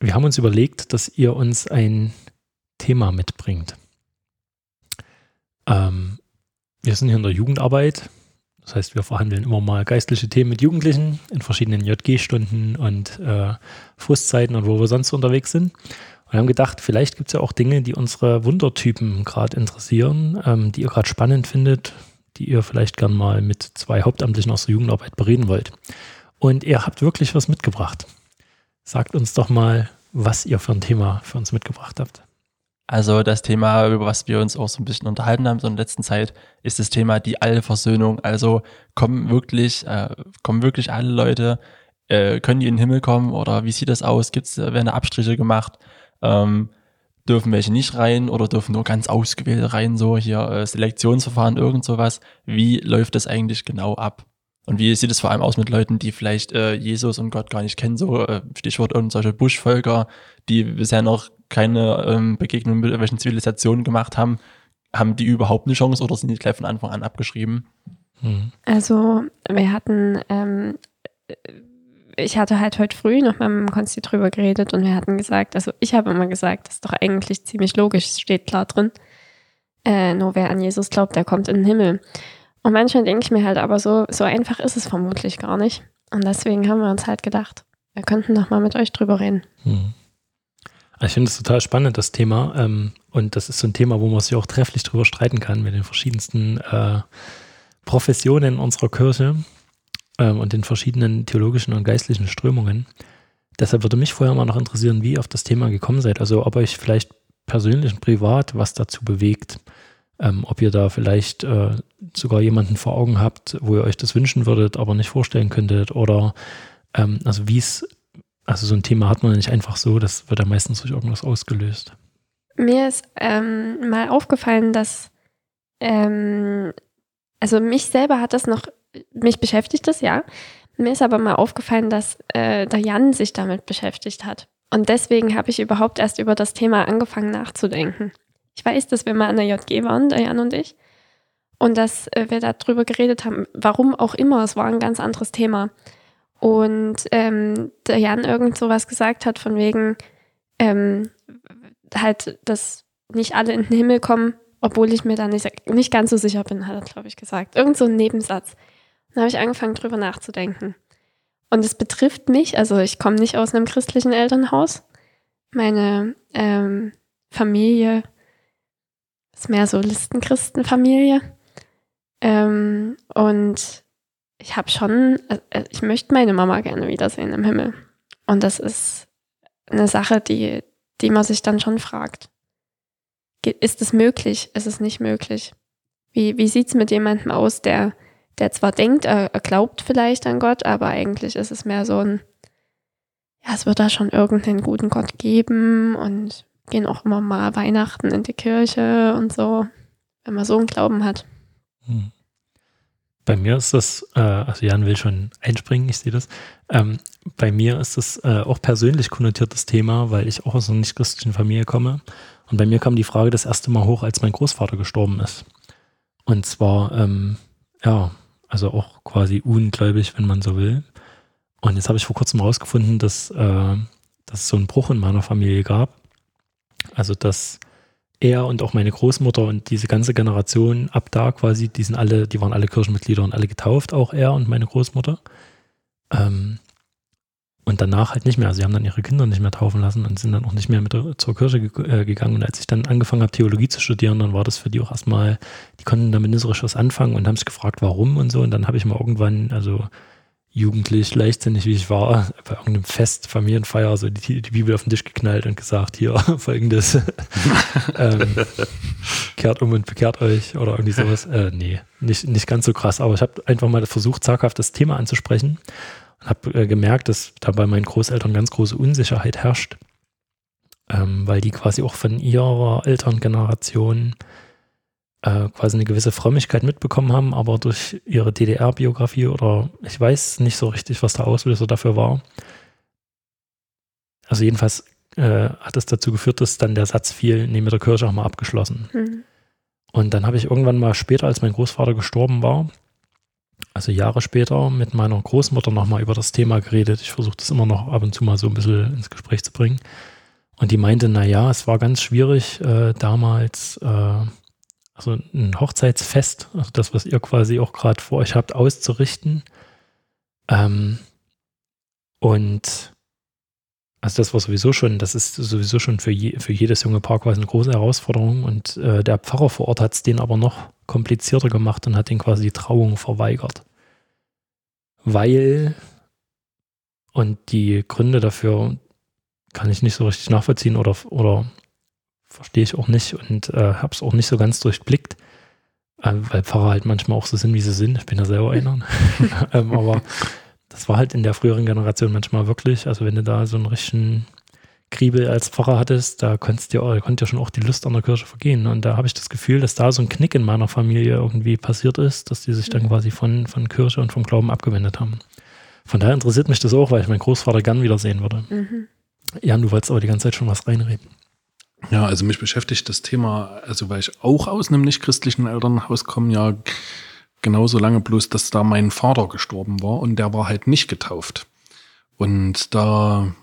wir haben uns überlegt, dass ihr uns ein Thema mitbringt. Ähm, wir sind hier in der Jugendarbeit. Das heißt, wir verhandeln immer mal geistliche Themen mit Jugendlichen in verschiedenen JG-Stunden und äh, Frustzeiten und wo wir sonst unterwegs sind. Und haben gedacht, vielleicht gibt es ja auch Dinge, die unsere Wundertypen gerade interessieren, ähm, die ihr gerade spannend findet, die ihr vielleicht gern mal mit zwei Hauptamtlichen aus der Jugendarbeit bereden wollt. Und ihr habt wirklich was mitgebracht. Sagt uns doch mal, was ihr für ein Thema für uns mitgebracht habt. Also das Thema, über was wir uns auch so ein bisschen unterhalten haben so in der letzten Zeit, ist das Thema die Allversöhnung. Also kommen wirklich, äh, kommen wirklich alle Leute, äh, können die in den Himmel kommen oder wie sieht das aus? Gibt's, werden Abstriche gemacht? Ähm, dürfen welche nicht rein oder dürfen nur ganz ausgewählte rein, so hier äh, Selektionsverfahren, irgend sowas. Wie läuft das eigentlich genau ab? Und wie sieht es vor allem aus mit Leuten, die vielleicht äh, Jesus und Gott gar nicht kennen, so äh, Stichwort irgendwelche Buschvölker, die bisher noch keine ähm, Begegnung mit irgendwelchen Zivilisationen gemacht haben, haben die überhaupt eine Chance oder sind die gleich von Anfang an abgeschrieben? Hm. Also wir hatten, ähm, ich hatte halt heute früh noch mit meinem Konsti drüber geredet und wir hatten gesagt, also ich habe immer gesagt, das ist doch eigentlich ziemlich logisch, steht klar drin. Äh, nur wer an Jesus glaubt, der kommt in den Himmel. Und manchmal denke ich mir halt, aber so, so einfach ist es vermutlich gar nicht. Und deswegen haben wir uns halt gedacht, wir könnten noch mal mit euch drüber reden. Hm. Also Ich finde es total spannend, das Thema. Ähm, und das ist so ein Thema, wo man sich auch trefflich drüber streiten kann mit den verschiedensten äh, Professionen unserer Kirche ähm, und den verschiedenen theologischen und geistlichen Strömungen. Deshalb würde mich vorher mal noch interessieren, wie ihr auf das Thema gekommen seid. Also ob euch vielleicht persönlich und privat was dazu bewegt. Ähm, ob ihr da vielleicht äh, sogar jemanden vor Augen habt, wo ihr euch das wünschen würdet, aber nicht vorstellen könntet. Oder ähm, also wie es, also so ein Thema hat man nicht einfach so, das wird ja meistens durch irgendwas ausgelöst. Mir ist ähm, mal aufgefallen, dass, ähm, also mich selber hat das noch, mich beschäftigt das, ja. Mir ist aber mal aufgefallen, dass äh, der Jan sich damit beschäftigt hat. Und deswegen habe ich überhaupt erst über das Thema angefangen nachzudenken. Ich weiß, dass wir mal an der JG waren, der Jan und ich, und dass äh, wir darüber geredet haben, warum auch immer, es war ein ganz anderes Thema. Und ähm, der Jan irgend so was gesagt hat, von wegen, ähm, halt, dass nicht alle in den Himmel kommen, obwohl ich mir da nicht, nicht ganz so sicher bin, hat er, glaube ich, gesagt. Irgend so ein Nebensatz. Dann habe ich angefangen, drüber nachzudenken. Und es betrifft mich, also ich komme nicht aus einem christlichen Elternhaus. Meine ähm, Familie ist mehr so Listenchristenfamilie. Ähm, und ich habe schon, äh, ich möchte meine Mama gerne wiedersehen im Himmel. Und das ist eine Sache, die, die man sich dann schon fragt. Ist es möglich? Ist es nicht möglich? Wie, wie sieht es mit jemandem aus, der, der zwar denkt, er, glaubt vielleicht an Gott, aber eigentlich ist es mehr so ein, ja, es wird da schon irgendeinen guten Gott geben und gehen auch immer mal Weihnachten in die Kirche und so, wenn man so einen Glauben hat. Hm. Bei mir ist das, äh, also Jan will schon einspringen, ich sehe das. Ähm, bei mir ist das äh, auch persönlich konnotiertes Thema, weil ich auch aus einer nicht-christlichen Familie komme. Und bei mir kam die Frage das erste Mal hoch, als mein Großvater gestorben ist. Und zwar, ähm, ja, also auch quasi ungläubig, wenn man so will. Und jetzt habe ich vor kurzem rausgefunden, dass, äh, dass es so einen Bruch in meiner Familie gab. Also, dass er und auch meine Großmutter und diese ganze Generation ab da quasi, die sind alle, die waren alle Kirchenmitglieder und alle getauft, auch er und meine Großmutter. Ähm, und danach halt nicht mehr. Also sie haben dann ihre Kinder nicht mehr taufen lassen und sind dann auch nicht mehr mit zur Kirche äh, gegangen. Und als ich dann angefangen habe, Theologie zu studieren, dann war das für die auch erstmal, die konnten damit nicht so richtig was anfangen und haben sich gefragt, warum und so. Und dann habe ich mal irgendwann, also jugendlich, leichtsinnig wie ich war, *laughs* bei irgendeinem Fest, Familienfeier, so die, die Bibel auf den Tisch geknallt und gesagt, hier, *laughs* folgendes, *laughs* ähm, kehrt um und bekehrt euch oder irgendwie sowas. Äh, nee, nicht, nicht ganz so krass, aber ich habe einfach mal versucht, zaghaft das Thema anzusprechen und habe äh, gemerkt, dass da bei meinen Großeltern ganz große Unsicherheit herrscht, ähm, weil die quasi auch von ihrer Elterngeneration äh, quasi eine gewisse Frömmigkeit mitbekommen haben, aber durch ihre DDR-Biografie oder ich weiß nicht so richtig, was der Auslöser dafür war. Also jedenfalls äh, hat es dazu geführt, dass dann der Satz fiel, nee, mit der Kirche auch mal abgeschlossen. Mhm. Und dann habe ich irgendwann mal später, als mein Großvater gestorben war, also Jahre später, mit meiner Großmutter nochmal über das Thema geredet. Ich versuche das immer noch ab und zu mal so ein bisschen ins Gespräch zu bringen. Und die meinte, naja, es war ganz schwierig äh, damals, äh, also ein Hochzeitsfest, also das, was ihr quasi auch gerade vor euch habt, auszurichten. Ähm, und also das war sowieso schon, das ist sowieso schon für, je, für jedes junge Paar quasi eine große Herausforderung. Und äh, der Pfarrer vor Ort hat es den aber noch komplizierter gemacht und hat den quasi die Trauung verweigert. Weil, und die Gründe dafür kann ich nicht so richtig nachvollziehen oder, oder verstehe ich auch nicht und äh, habe es auch nicht so ganz durchblickt, äh, weil Pfarrer halt manchmal auch so sind, wie sie sind. Ich bin ja selber einer. *laughs* ähm, aber das war halt in der früheren Generation manchmal wirklich, also wenn du da so einen richtigen Kriebel als Pfarrer hattest, da konntest dir, konnte ja schon auch die Lust an der Kirche vergehen. Und da habe ich das Gefühl, dass da so ein Knick in meiner Familie irgendwie passiert ist, dass die sich dann mhm. quasi von, von Kirche und vom Glauben abgewendet haben. Von daher interessiert mich das auch, weil ich meinen Großvater gern wiedersehen würde. Mhm. Jan, du wolltest aber die ganze Zeit schon was reinreden. Ja, also mich beschäftigt das Thema, also weil ich auch aus einem nicht-christlichen Elternhaus komme, ja genauso lange bloß, dass da mein Vater gestorben war und der war halt nicht getauft. Und da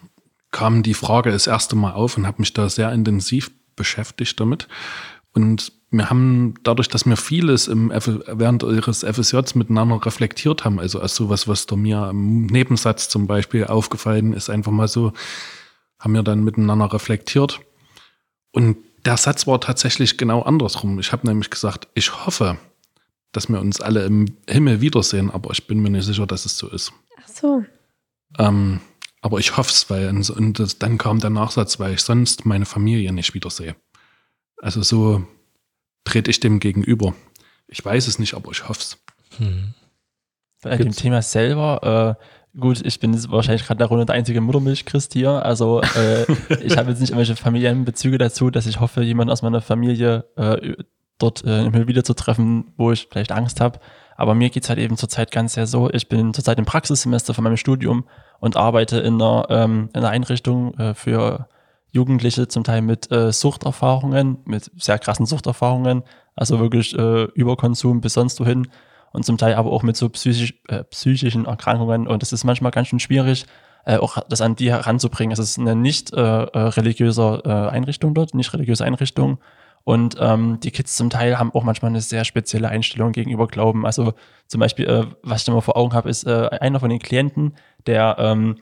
kam die Frage das erste Mal auf und habe mich da sehr intensiv beschäftigt damit. Und wir haben dadurch, dass wir vieles im F während ihres FSJs miteinander reflektiert haben, also als sowas, was da mir im Nebensatz zum Beispiel aufgefallen ist, einfach mal so, haben wir dann miteinander reflektiert und der Satz war tatsächlich genau andersrum. Ich habe nämlich gesagt, ich hoffe, dass wir uns alle im Himmel wiedersehen, aber ich bin mir nicht sicher, dass es so ist. Ach so. Ähm, aber ich hoffe es, weil und das, dann kam der Nachsatz, weil ich sonst meine Familie nicht wiedersehe. Also so trete ich dem gegenüber. Ich weiß es nicht, aber ich hoffe es. Hm. Bei dem Thema selber, äh, Gut, ich bin wahrscheinlich gerade der Runde der einzige Muttermilch-Christ hier. Also äh, *laughs* ich habe jetzt nicht irgendwelche familiären Bezüge dazu, dass ich hoffe, jemanden aus meiner Familie äh, dort äh, im Himmel wiederzutreffen, wo ich vielleicht Angst habe. Aber mir geht's halt eben zurzeit ganz sehr so. Ich bin zurzeit im Praxissemester von meinem Studium und arbeite in einer, ähm, in einer Einrichtung äh, für Jugendliche, zum Teil mit äh, Suchterfahrungen, mit sehr krassen Suchterfahrungen, also wirklich äh, Überkonsum bis sonst wohin und zum Teil aber auch mit so psychisch, äh, psychischen Erkrankungen. Und es ist manchmal ganz schön schwierig, äh, auch das an die heranzubringen. Es ist eine nicht äh, äh, religiöse äh, Einrichtung dort, nicht religiöse Einrichtung. Und ähm, die Kids zum Teil haben auch manchmal eine sehr spezielle Einstellung gegenüber Glauben. Also zum Beispiel, äh, was ich immer vor Augen habe, ist äh, einer von den Klienten, der ähm,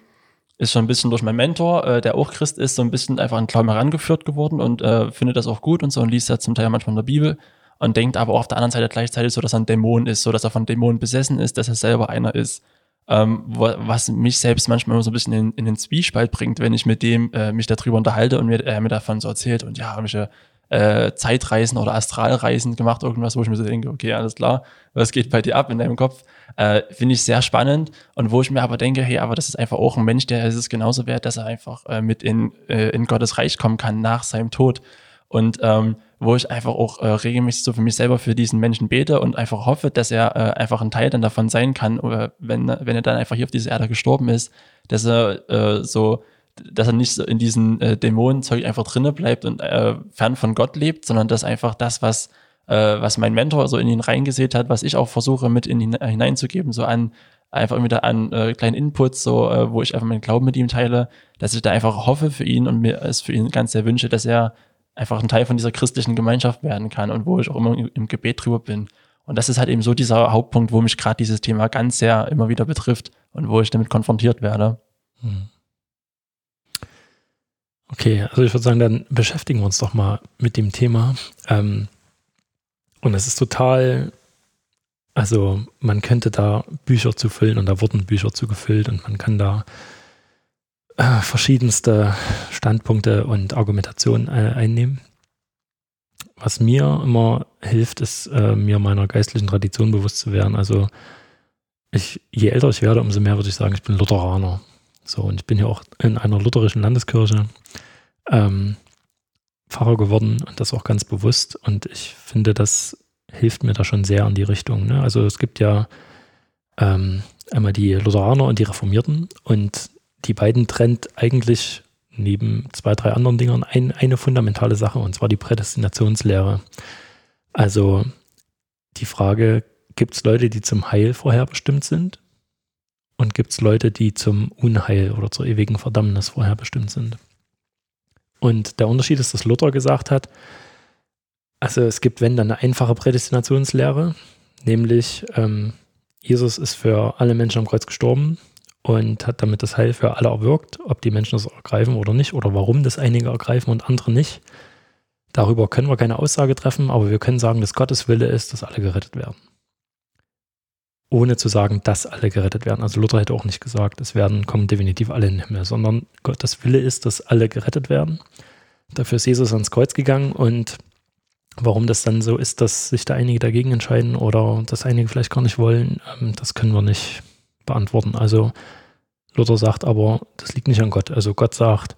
ist schon ein bisschen durch meinen Mentor, äh, der auch Christ ist, so ein bisschen einfach an Glauben herangeführt geworden und äh, findet das auch gut und so und liest ja zum Teil manchmal in der Bibel und denkt aber auch auf der anderen Seite gleichzeitig so, dass er ein Dämon ist, so dass er von Dämonen besessen ist, dass er selber einer ist. Ähm, was mich selbst manchmal so ein bisschen in, in den Zwiespalt bringt, wenn ich mit dem äh, mich darüber unterhalte und mir, er mir davon so erzählt und ja, irgendwelche äh, Zeitreisen oder Astralreisen gemacht, irgendwas, wo ich mir so denke, okay, alles klar, was geht bei dir ab in deinem Kopf? Äh, Finde ich sehr spannend und wo ich mir aber denke, hey, aber das ist einfach auch ein Mensch, der ist es genauso wert, dass er einfach äh, mit in, äh, in Gottes Reich kommen kann nach seinem Tod. Und ähm, wo ich einfach auch äh, regelmäßig so für mich selber für diesen Menschen bete und einfach hoffe, dass er äh, einfach ein Teil dann davon sein kann, oder wenn, wenn er dann einfach hier auf dieser Erde gestorben ist, dass er äh, so, dass er nicht so in diesen äh, Dämonenzeug einfach drinne bleibt und äh, fern von Gott lebt, sondern dass einfach das, was äh, was mein Mentor so in ihn reingesät hat, was ich auch versuche mit in ihn äh, hineinzugeben, so an einfach wieder an äh, kleinen Inputs, so äh, wo ich einfach meinen Glauben mit ihm teile, dass ich da einfach hoffe für ihn und mir es für ihn ganz sehr wünsche, dass er einfach ein Teil von dieser christlichen Gemeinschaft werden kann und wo ich auch immer im Gebet drüber bin. Und das ist halt eben so dieser Hauptpunkt, wo mich gerade dieses Thema ganz sehr immer wieder betrifft und wo ich damit konfrontiert werde. Hm. Okay, also ich würde sagen, dann beschäftigen wir uns doch mal mit dem Thema. Ähm, und es ist total, also man könnte da Bücher zu füllen und da wurden Bücher zu gefüllt und man kann da äh, verschiedenste Standpunkte und Argumentationen äh, einnehmen. Was mir immer hilft, ist, äh, mir meiner geistlichen Tradition bewusst zu werden. Also ich, je älter ich werde, umso mehr würde ich sagen, ich bin Lutheraner. So, und ich bin ja auch in einer lutherischen Landeskirche ähm, Pfarrer geworden und das auch ganz bewusst. Und ich finde, das hilft mir da schon sehr in die Richtung. Ne? Also es gibt ja ähm, einmal die Lutheraner und die Reformierten und die beiden trennt eigentlich neben zwei, drei anderen Dingern ein, eine fundamentale Sache und zwar die Prädestinationslehre. Also die Frage, gibt es Leute, die zum Heil vorherbestimmt sind? Und gibt es Leute, die zum Unheil oder zur ewigen Verdammnis vorherbestimmt sind? Und der Unterschied ist, dass Luther gesagt hat, also es gibt, wenn dann eine einfache Prädestinationslehre, nämlich ähm, Jesus ist für alle Menschen am Kreuz gestorben und hat damit das Heil für alle erwirkt, ob die Menschen das ergreifen oder nicht oder warum das einige ergreifen und andere nicht. Darüber können wir keine Aussage treffen, aber wir können sagen, dass Gottes Wille ist, dass alle gerettet werden ohne zu sagen, dass alle gerettet werden. Also Luther hätte auch nicht gesagt, es werden, kommen definitiv alle in den Himmel, sondern Gottes Wille ist, dass alle gerettet werden. Dafür ist Jesus ans Kreuz gegangen und warum das dann so ist, dass sich da einige dagegen entscheiden oder dass einige vielleicht gar nicht wollen, ähm, das können wir nicht beantworten. Also Luther sagt aber, das liegt nicht an Gott. Also Gott sagt,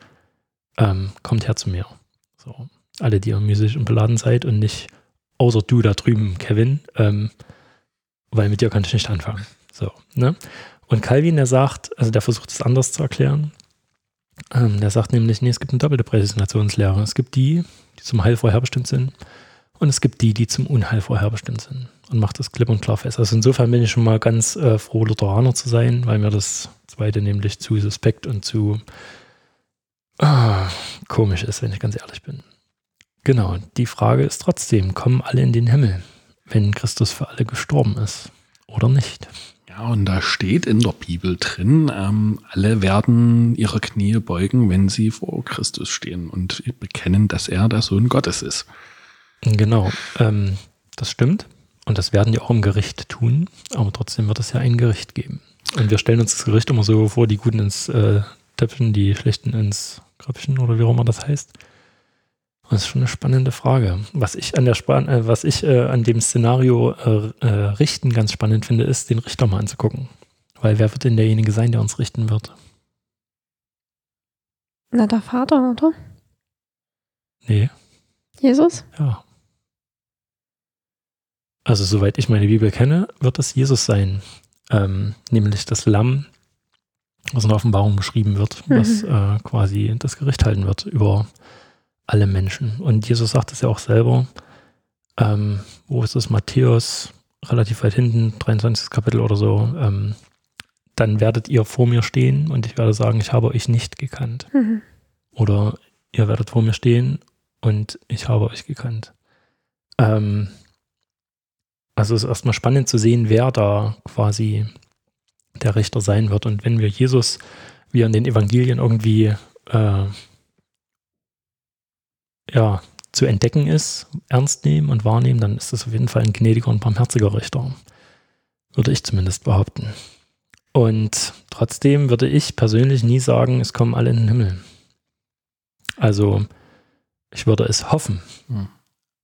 ähm, kommt her zu mir. So, alle, die ihr müßig und beladen seid und nicht außer du da drüben, Kevin, ähm, weil mit dir kann ich nicht anfangen. So, ne? Und Calvin, der sagt, also der versucht es anders zu erklären. Ähm, der sagt nämlich, nee, es gibt eine doppelte Prädestinationslehre. Es gibt die, die zum Heil vorherbestimmt sind, und es gibt die, die zum Unheil vorherbestimmt sind. Und macht das klipp und klar fest. Also insofern bin ich schon mal ganz äh, froh, Lutheraner zu sein, weil mir das zweite nämlich zu suspekt und zu äh, komisch ist, wenn ich ganz ehrlich bin. Genau, die Frage ist trotzdem, kommen alle in den Himmel? Wenn Christus für alle gestorben ist oder nicht. Ja, und da steht in der Bibel drin, ähm, alle werden ihre Knie beugen, wenn sie vor Christus stehen und bekennen, dass er der Sohn Gottes ist. Genau, ähm, das stimmt. Und das werden die auch im Gericht tun, aber trotzdem wird es ja ein Gericht geben. Und wir stellen uns das Gericht immer so vor, die Guten ins äh, Töpfchen, die Schlechten ins Kröpfchen oder wie auch immer das heißt. Das ist schon eine spannende Frage. Was ich an der Span äh, was ich äh, an dem Szenario äh, äh, richten ganz spannend finde, ist, den Richter mal anzugucken. Weil wer wird denn derjenige sein, der uns richten wird? Na, der Vater, oder? Nee. Jesus? Ja. Also, soweit ich meine Bibel kenne, wird es Jesus sein. Ähm, nämlich das Lamm, was in der Offenbarung beschrieben wird, mhm. was äh, quasi das Gericht halten wird über alle Menschen. Und Jesus sagt es ja auch selber. Ähm, wo ist das? Matthäus, relativ weit hinten, 23. Kapitel oder so. Ähm, dann werdet ihr vor mir stehen und ich werde sagen, ich habe euch nicht gekannt. Mhm. Oder ihr werdet vor mir stehen und ich habe euch gekannt. Ähm, also es ist erstmal spannend zu sehen, wer da quasi der Richter sein wird. Und wenn wir Jesus, wie er in den Evangelien irgendwie äh, ja, zu entdecken ist, ernst nehmen und wahrnehmen, dann ist das auf jeden Fall ein gnädiger und barmherziger Richter. Würde ich zumindest behaupten. Und trotzdem würde ich persönlich nie sagen, es kommen alle in den Himmel. Also ich würde es hoffen. Hm.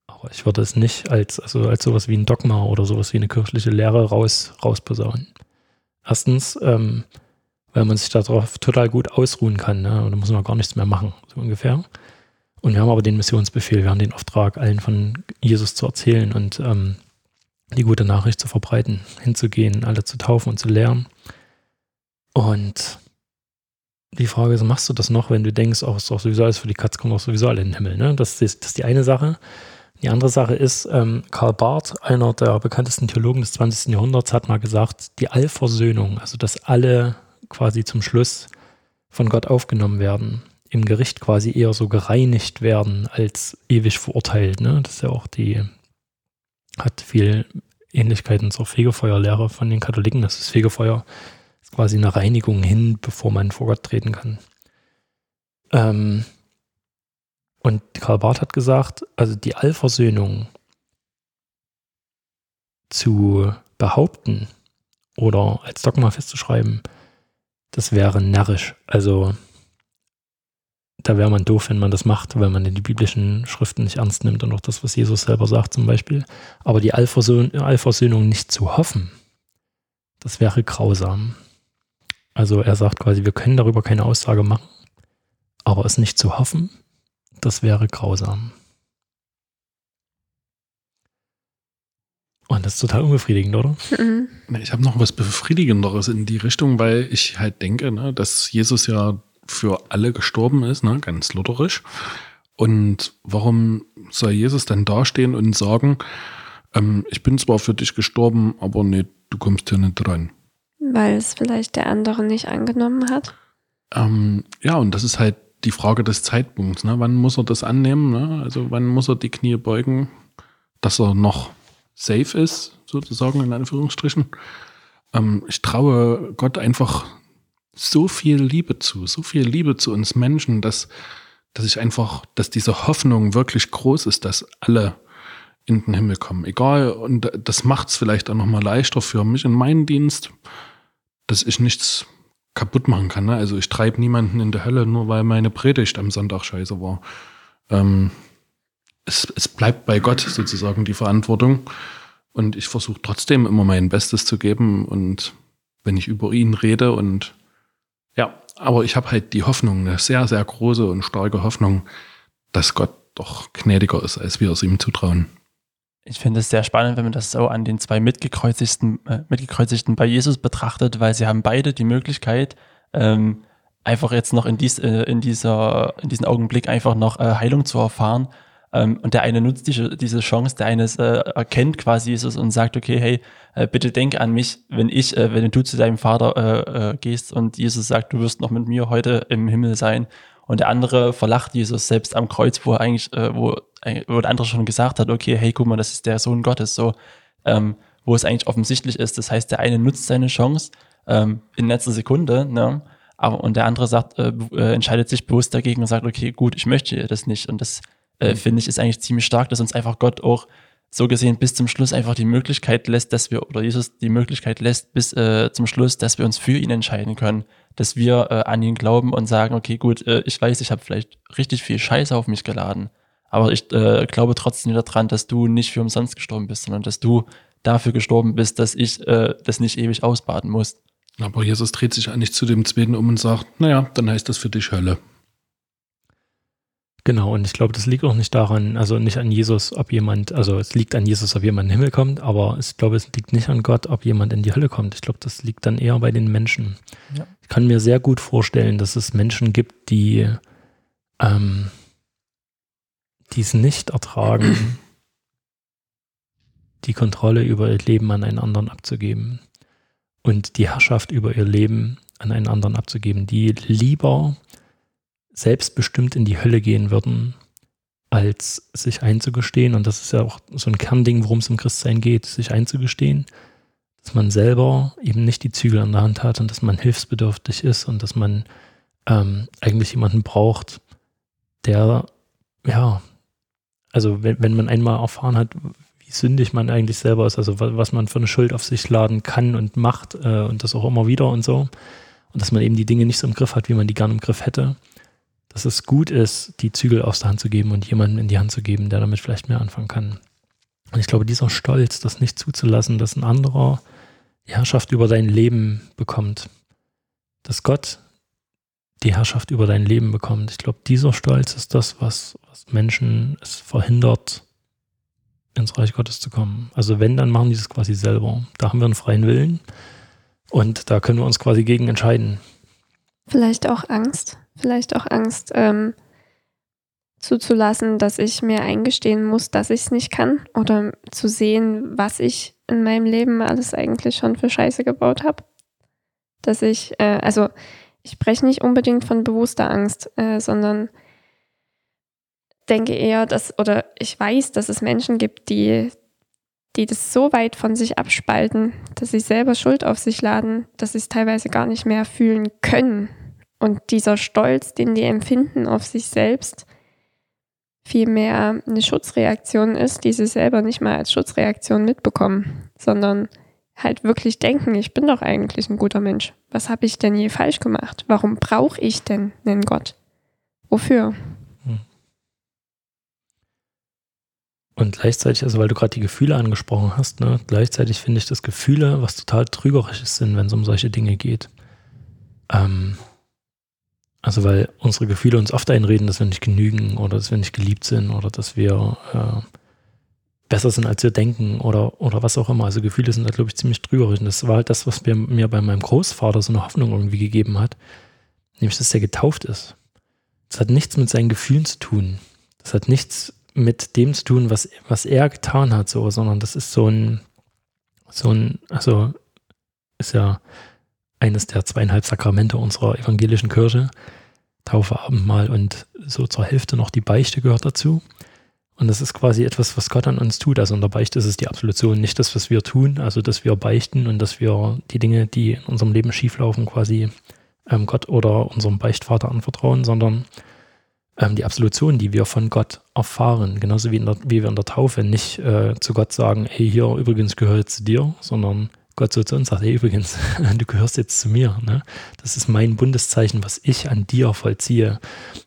Aber ich würde es nicht als, also als sowas wie ein Dogma oder sowas wie eine kirchliche Lehre raus, rausposaunen. Erstens, ähm, weil man sich darauf total gut ausruhen kann. Ne? Und da muss man gar nichts mehr machen, so ungefähr. Und wir haben aber den Missionsbefehl, wir haben den Auftrag, allen von Jesus zu erzählen und ähm, die gute Nachricht zu verbreiten, hinzugehen, alle zu taufen und zu lehren. Und die Frage ist, machst du das noch, wenn du denkst, auch oh, ist doch sowieso alles für die Katze, kommt auch sowieso alle in den Himmel. Ne? Das, ist, das ist die eine Sache. Die andere Sache ist, ähm, Karl Barth, einer der bekanntesten Theologen des 20. Jahrhunderts, hat mal gesagt, die Allversöhnung, also dass alle quasi zum Schluss von Gott aufgenommen werden, im Gericht quasi eher so gereinigt werden als ewig verurteilt. Ne? Das ist ja auch die, hat viel Ähnlichkeiten zur Fegefeuerlehre von den Katholiken, das Fegefeuer ist quasi eine Reinigung hin, bevor man vor Gott treten kann. Ähm, und Karl Barth hat gesagt, also die Allversöhnung zu behaupten oder als Dogma festzuschreiben, das wäre närrisch. Also da wäre man doof, wenn man das macht, weil man die biblischen Schriften nicht ernst nimmt und auch das, was Jesus selber sagt zum Beispiel. Aber die Allversöhnung nicht zu hoffen, das wäre grausam. Also er sagt quasi, wir können darüber keine Aussage machen, aber es nicht zu hoffen, das wäre grausam. Und das ist total unbefriedigend, oder? Mhm. Ich habe noch was Befriedigenderes in die Richtung, weil ich halt denke, ne, dass Jesus ja für alle gestorben ist, ne, ganz lutherisch. Und warum soll Jesus dann dastehen und sagen, ähm, ich bin zwar für dich gestorben, aber nee, du kommst hier nicht dran? Weil es vielleicht der andere nicht angenommen hat? Ähm, ja, und das ist halt die Frage des Zeitpunkts. Ne? Wann muss er das annehmen? Ne? Also wann muss er die Knie beugen, dass er noch safe ist, sozusagen in Anführungsstrichen. Ähm, ich traue Gott einfach so viel Liebe zu, so viel Liebe zu uns Menschen, dass, dass ich einfach, dass diese Hoffnung wirklich groß ist, dass alle in den Himmel kommen. Egal, und das macht es vielleicht auch nochmal leichter für mich in meinen Dienst, dass ich nichts kaputt machen kann. Ne? Also ich treibe niemanden in der Hölle, nur weil meine Predigt am Sonntag scheiße war. Ähm, es, es bleibt bei Gott sozusagen die Verantwortung. Und ich versuche trotzdem immer mein Bestes zu geben. Und wenn ich über ihn rede und ja, aber ich habe halt die Hoffnung, eine sehr, sehr große und starke Hoffnung, dass Gott doch gnädiger ist, als wir es ihm zutrauen. Ich finde es sehr spannend, wenn man das so an den zwei Mitgekreuzigten, äh, Mitgekreuzigten bei Jesus betrachtet, weil sie haben beide die Möglichkeit, ähm, einfach jetzt noch in, dies, äh, in, dieser, in diesem Augenblick einfach noch äh, Heilung zu erfahren. Ähm, und der eine nutzt diese, diese Chance, der eine äh, erkennt quasi Jesus und sagt, okay, hey, äh, bitte denk an mich, wenn ich, äh, wenn du zu deinem Vater äh, äh, gehst und Jesus sagt, du wirst noch mit mir heute im Himmel sein. Und der andere verlacht Jesus selbst am Kreuz, wo er eigentlich, äh, wo, wo der andere schon gesagt hat, okay, hey, guck mal, das ist der Sohn Gottes, so, ähm, wo es eigentlich offensichtlich ist. Das heißt, der eine nutzt seine Chance ähm, in letzter Sekunde, ne? Aber und der andere sagt, entscheidet sich bewusst dagegen und sagt, okay, gut, ich möchte das nicht. Und das äh, mhm. finde ich, ist eigentlich ziemlich stark, dass uns einfach Gott auch so gesehen bis zum Schluss einfach die Möglichkeit lässt, dass wir, oder Jesus die Möglichkeit lässt bis äh, zum Schluss, dass wir uns für ihn entscheiden können, dass wir äh, an ihn glauben und sagen, okay, gut, äh, ich weiß, ich habe vielleicht richtig viel Scheiße auf mich geladen, aber ich äh, glaube trotzdem daran, dass du nicht für umsonst gestorben bist, sondern dass du dafür gestorben bist, dass ich äh, das nicht ewig ausbaden muss. Aber Jesus dreht sich eigentlich zu dem Zweiten um und sagt, naja, dann heißt das für dich Hölle. Genau, und ich glaube, das liegt auch nicht daran, also nicht an Jesus, ob jemand, also es liegt an Jesus, ob jemand in den Himmel kommt, aber ich glaube, es liegt nicht an Gott, ob jemand in die Hölle kommt. Ich glaube, das liegt dann eher bei den Menschen. Ja. Ich kann mir sehr gut vorstellen, dass es Menschen gibt, die ähm, es nicht ertragen, *clears throat* die Kontrolle über ihr Leben an einen anderen abzugeben und die Herrschaft über ihr Leben an einen anderen abzugeben, die lieber selbstbestimmt in die Hölle gehen würden, als sich einzugestehen. Und das ist ja auch so ein Kernding, worum es im Christsein geht, sich einzugestehen, dass man selber eben nicht die Zügel an der Hand hat und dass man hilfsbedürftig ist und dass man ähm, eigentlich jemanden braucht, der, ja, also wenn, wenn man einmal erfahren hat, wie sündig man eigentlich selber ist, also was man für eine Schuld auf sich laden kann und macht äh, und das auch immer wieder und so. Und dass man eben die Dinge nicht so im Griff hat, wie man die gerne im Griff hätte dass es gut ist, die Zügel aus der Hand zu geben und jemanden in die Hand zu geben, der damit vielleicht mehr anfangen kann. Und ich glaube, dieser Stolz, das nicht zuzulassen, dass ein anderer die Herrschaft über dein Leben bekommt, dass Gott die Herrschaft über dein Leben bekommt. Ich glaube, dieser Stolz ist das, was, was Menschen es verhindert, ins Reich Gottes zu kommen. Also wenn, dann machen die das quasi selber. Da haben wir einen freien Willen und da können wir uns quasi gegen entscheiden. Vielleicht auch Angst vielleicht auch Angst ähm, zuzulassen, dass ich mir eingestehen muss, dass ich es nicht kann oder zu sehen, was ich in meinem Leben alles eigentlich schon für Scheiße gebaut habe. Dass ich, äh, also ich spreche nicht unbedingt von bewusster Angst, äh, sondern denke eher, dass, oder ich weiß, dass es Menschen gibt, die die das so weit von sich abspalten, dass sie selber Schuld auf sich laden, dass sie es teilweise gar nicht mehr fühlen können. Und dieser Stolz, den die empfinden auf sich selbst, vielmehr eine Schutzreaktion ist, die sie selber nicht mal als Schutzreaktion mitbekommen, sondern halt wirklich denken, ich bin doch eigentlich ein guter Mensch. Was habe ich denn je falsch gemacht? Warum brauche ich denn einen Gott? Wofür? Und gleichzeitig, also weil du gerade die Gefühle angesprochen hast, ne, gleichzeitig finde ich, dass Gefühle was total trügerisches sind, wenn es um solche Dinge geht. Ähm, also weil unsere Gefühle uns oft einreden, dass wir nicht genügen oder dass wir nicht geliebt sind oder dass wir äh, besser sind, als wir denken oder, oder was auch immer. Also Gefühle sind da, glaube ich, ziemlich trügerisch. Und das war halt das, was mir, mir bei meinem Großvater so eine Hoffnung irgendwie gegeben hat, nämlich, dass er getauft ist. Das hat nichts mit seinen Gefühlen zu tun. Das hat nichts mit dem zu tun, was, was er getan hat, so, sondern das ist so ein, so ein, also ist ja eines der zweieinhalb Sakramente unserer evangelischen Kirche, Taufe, Abendmahl und so zur Hälfte noch die Beichte gehört dazu. Und das ist quasi etwas, was Gott an uns tut. Also in der Beichte ist es die Absolution, nicht das, was wir tun, also dass wir beichten und dass wir die Dinge, die in unserem Leben schieflaufen, quasi ähm, Gott oder unserem Beichtvater anvertrauen, sondern ähm, die Absolution, die wir von Gott erfahren, genauso wie, der, wie wir in der Taufe nicht äh, zu Gott sagen, hey, hier übrigens gehört zu dir, sondern Gott so zu uns sagt, hey, übrigens, *laughs* du gehörst jetzt zu mir. Ne? Das ist mein Bundeszeichen, was ich an dir vollziehe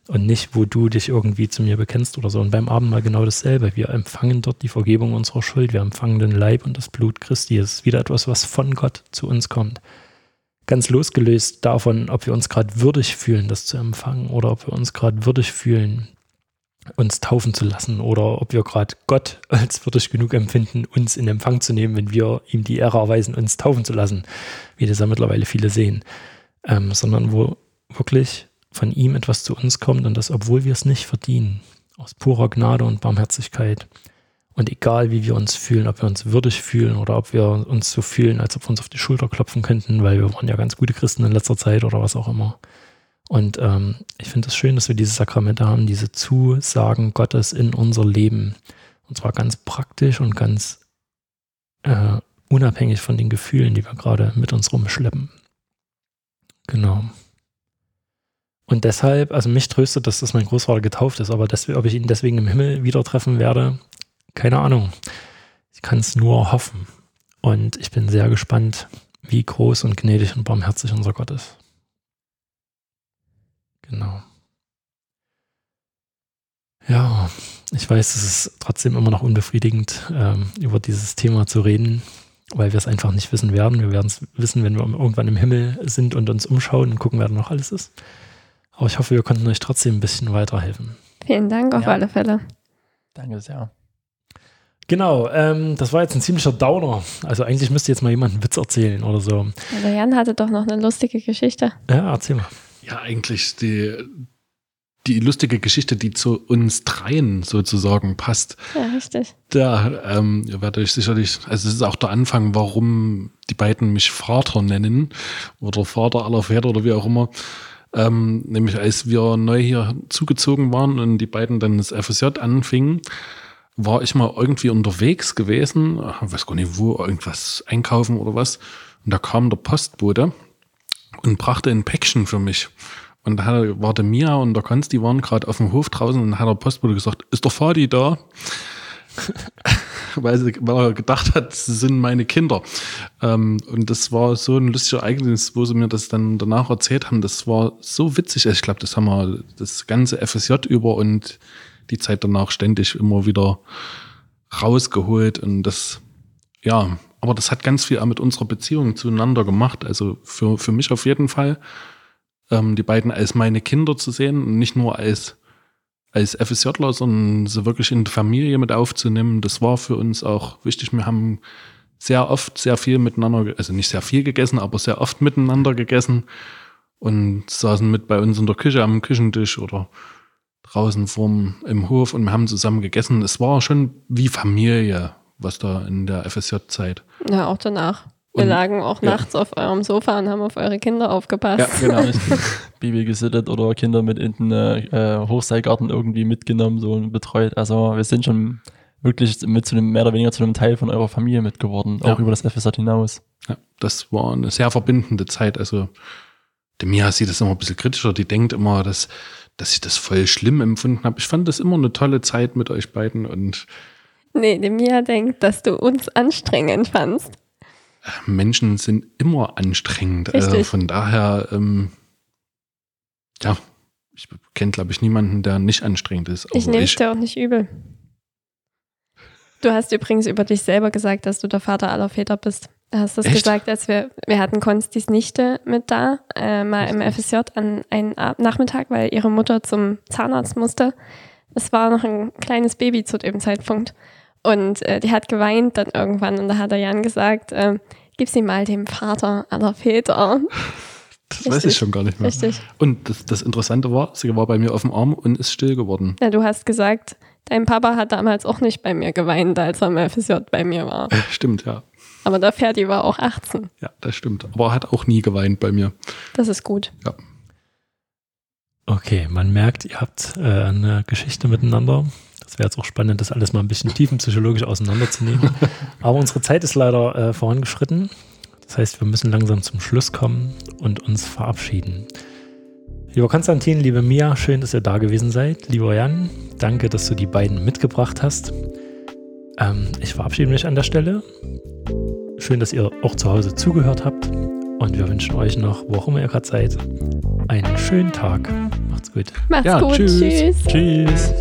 und nicht, wo du dich irgendwie zu mir bekennst oder so. Und beim Abendmahl genau dasselbe. Wir empfangen dort die Vergebung unserer Schuld. Wir empfangen den Leib und das Blut Christi. Es ist wieder etwas, was von Gott zu uns kommt ganz losgelöst davon, ob wir uns gerade würdig fühlen, das zu empfangen oder ob wir uns gerade würdig fühlen, uns taufen zu lassen oder ob wir gerade Gott *laughs* als würdig genug empfinden, uns in Empfang zu nehmen, wenn wir ihm die Ehre erweisen, uns taufen zu lassen, wie das ja mittlerweile viele sehen, ähm, sondern wo wirklich von ihm etwas zu uns kommt und das, obwohl wir es nicht verdienen, aus purer Gnade und Barmherzigkeit. Und egal, wie wir uns fühlen, ob wir uns würdig fühlen oder ob wir uns so fühlen, als ob wir uns auf die Schulter klopfen könnten, weil wir waren ja ganz gute Christen in letzter Zeit oder was auch immer. Und ähm, ich finde es schön, dass wir diese Sakramente haben, diese Zusagen Gottes in unser Leben. Und zwar ganz praktisch und ganz äh, unabhängig von den Gefühlen, die wir gerade mit uns rumschleppen. Genau. Und deshalb, also mich tröstet, dass das mein Großvater getauft ist, aber das, ob ich ihn deswegen im Himmel wieder treffen werde, keine Ahnung. Ich kann es nur hoffen. Und ich bin sehr gespannt, wie groß und gnädig und barmherzig unser Gott ist. Genau. Ja, ich weiß, es ist trotzdem immer noch unbefriedigend, ähm, über dieses Thema zu reden, weil wir es einfach nicht wissen werden. Wir werden es wissen, wenn wir irgendwann im Himmel sind und uns umschauen und gucken, wer da noch alles ist. Aber ich hoffe, wir konnten euch trotzdem ein bisschen weiterhelfen. Vielen Dank auf ja. alle Fälle. Danke sehr. Genau, ähm, das war jetzt ein ziemlicher Downer. Also eigentlich müsste jetzt mal jemand einen Witz erzählen oder so. Ja, der Jan hatte doch noch eine lustige Geschichte. Ja, erzähl mal. Ja, eigentlich die, die lustige Geschichte, die zu uns dreien sozusagen passt. Ja, richtig. Da ähm, werde ich sicherlich, also es ist auch der Anfang, warum die beiden mich Vater nennen oder Vater aller Väter oder wie auch immer. Ähm, nämlich als wir neu hier zugezogen waren und die beiden dann das FSJ anfingen, war ich mal irgendwie unterwegs gewesen, weiß gar nicht wo, irgendwas einkaufen oder was. Und da kam der Postbote und brachte ein Päckchen für mich. Und da war der Mia und der Konsti waren gerade auf dem Hof draußen und hat der Postbote gesagt, ist der Fadi da? *laughs* weil, sie, weil er gedacht hat, sie sind meine Kinder. Ähm, und das war so ein lustiger Ereignis, wo sie mir das dann danach erzählt haben. Das war so witzig. Ich glaube, das haben wir das ganze FSJ über und die Zeit danach ständig immer wieder rausgeholt und das, ja, aber das hat ganz viel auch mit unserer Beziehung zueinander gemacht. Also für, für mich auf jeden Fall, ähm, die beiden als meine Kinder zu sehen und nicht nur als, als FSJler, sondern sie wirklich in die Familie mit aufzunehmen. Das war für uns auch wichtig. Wir haben sehr oft sehr viel miteinander, also nicht sehr viel gegessen, aber sehr oft miteinander gegessen und saßen mit bei uns in der Küche am Küchentisch oder draußen vorm, im Hof und wir haben zusammen gegessen. Es war schon wie Familie, was da in der FSJ-Zeit. Ja, auch danach. Wir und, lagen auch ja. nachts auf eurem Sofa und haben auf eure Kinder aufgepasst. Ja, genau. *laughs* Baby gesittet oder Kinder mit in den äh, Hochseilgarten irgendwie mitgenommen, so und betreut. Also wir sind schon wirklich mit zu einem, mehr oder weniger zu einem Teil von eurer Familie mit geworden, Ja. auch über das FSJ hinaus. Ja, das war eine sehr verbindende Zeit. Also, die Mia sieht das immer ein bisschen kritischer. Die denkt immer, dass, dass ich das voll schlimm empfunden habe. Ich fand das immer eine tolle Zeit mit euch beiden und Nee, die Mia denkt, dass du uns anstrengend fandst. Menschen sind immer anstrengend. Also von daher, ähm, ja, ich kenne, glaube ich, niemanden, der nicht anstrengend ist. Ich nehme es dir auch nicht übel. Du hast übrigens über dich selber gesagt, dass du der Vater aller Väter bist. Du hast das Echt? gesagt, als wir, wir hatten Konstis Nichte mit da, äh, mal im FSJ an einem Nachmittag, weil ihre Mutter zum Zahnarzt musste. Es war noch ein kleines Baby zu dem Zeitpunkt. Und äh, die hat geweint dann irgendwann und da hat der Jan gesagt, äh, gib sie mal dem Vater aller Väter. *laughs* Das weiß Richtig. ich schon gar nicht mehr. Richtig. Und das, das Interessante war, sie war bei mir auf dem Arm und ist still geworden. Ja, du hast gesagt, dein Papa hat damals auch nicht bei mir geweint, als er im FSJ bei mir war. Äh, stimmt, ja. Aber der Ferdi war auch 18. Ja, das stimmt. Aber er hat auch nie geweint bei mir. Das ist gut. Ja. Okay, man merkt, ihr habt äh, eine Geschichte miteinander. Das wäre jetzt auch spannend, das alles mal ein bisschen tiefenpsychologisch auseinanderzunehmen. *laughs* Aber unsere Zeit ist leider äh, vorangeschritten. Das heißt, wir müssen langsam zum Schluss kommen und uns verabschieden. Lieber Konstantin, liebe Mia, schön, dass ihr da gewesen seid. Lieber Jan, danke, dass du die beiden mitgebracht hast. Ähm, ich verabschiede mich an der Stelle. Schön, dass ihr auch zu Hause zugehört habt. Und wir wünschen euch noch, wo auch immer ihr gerade seid, einen schönen Tag. Macht's gut. Macht's Ja, gut. tschüss. tschüss. Tschüss.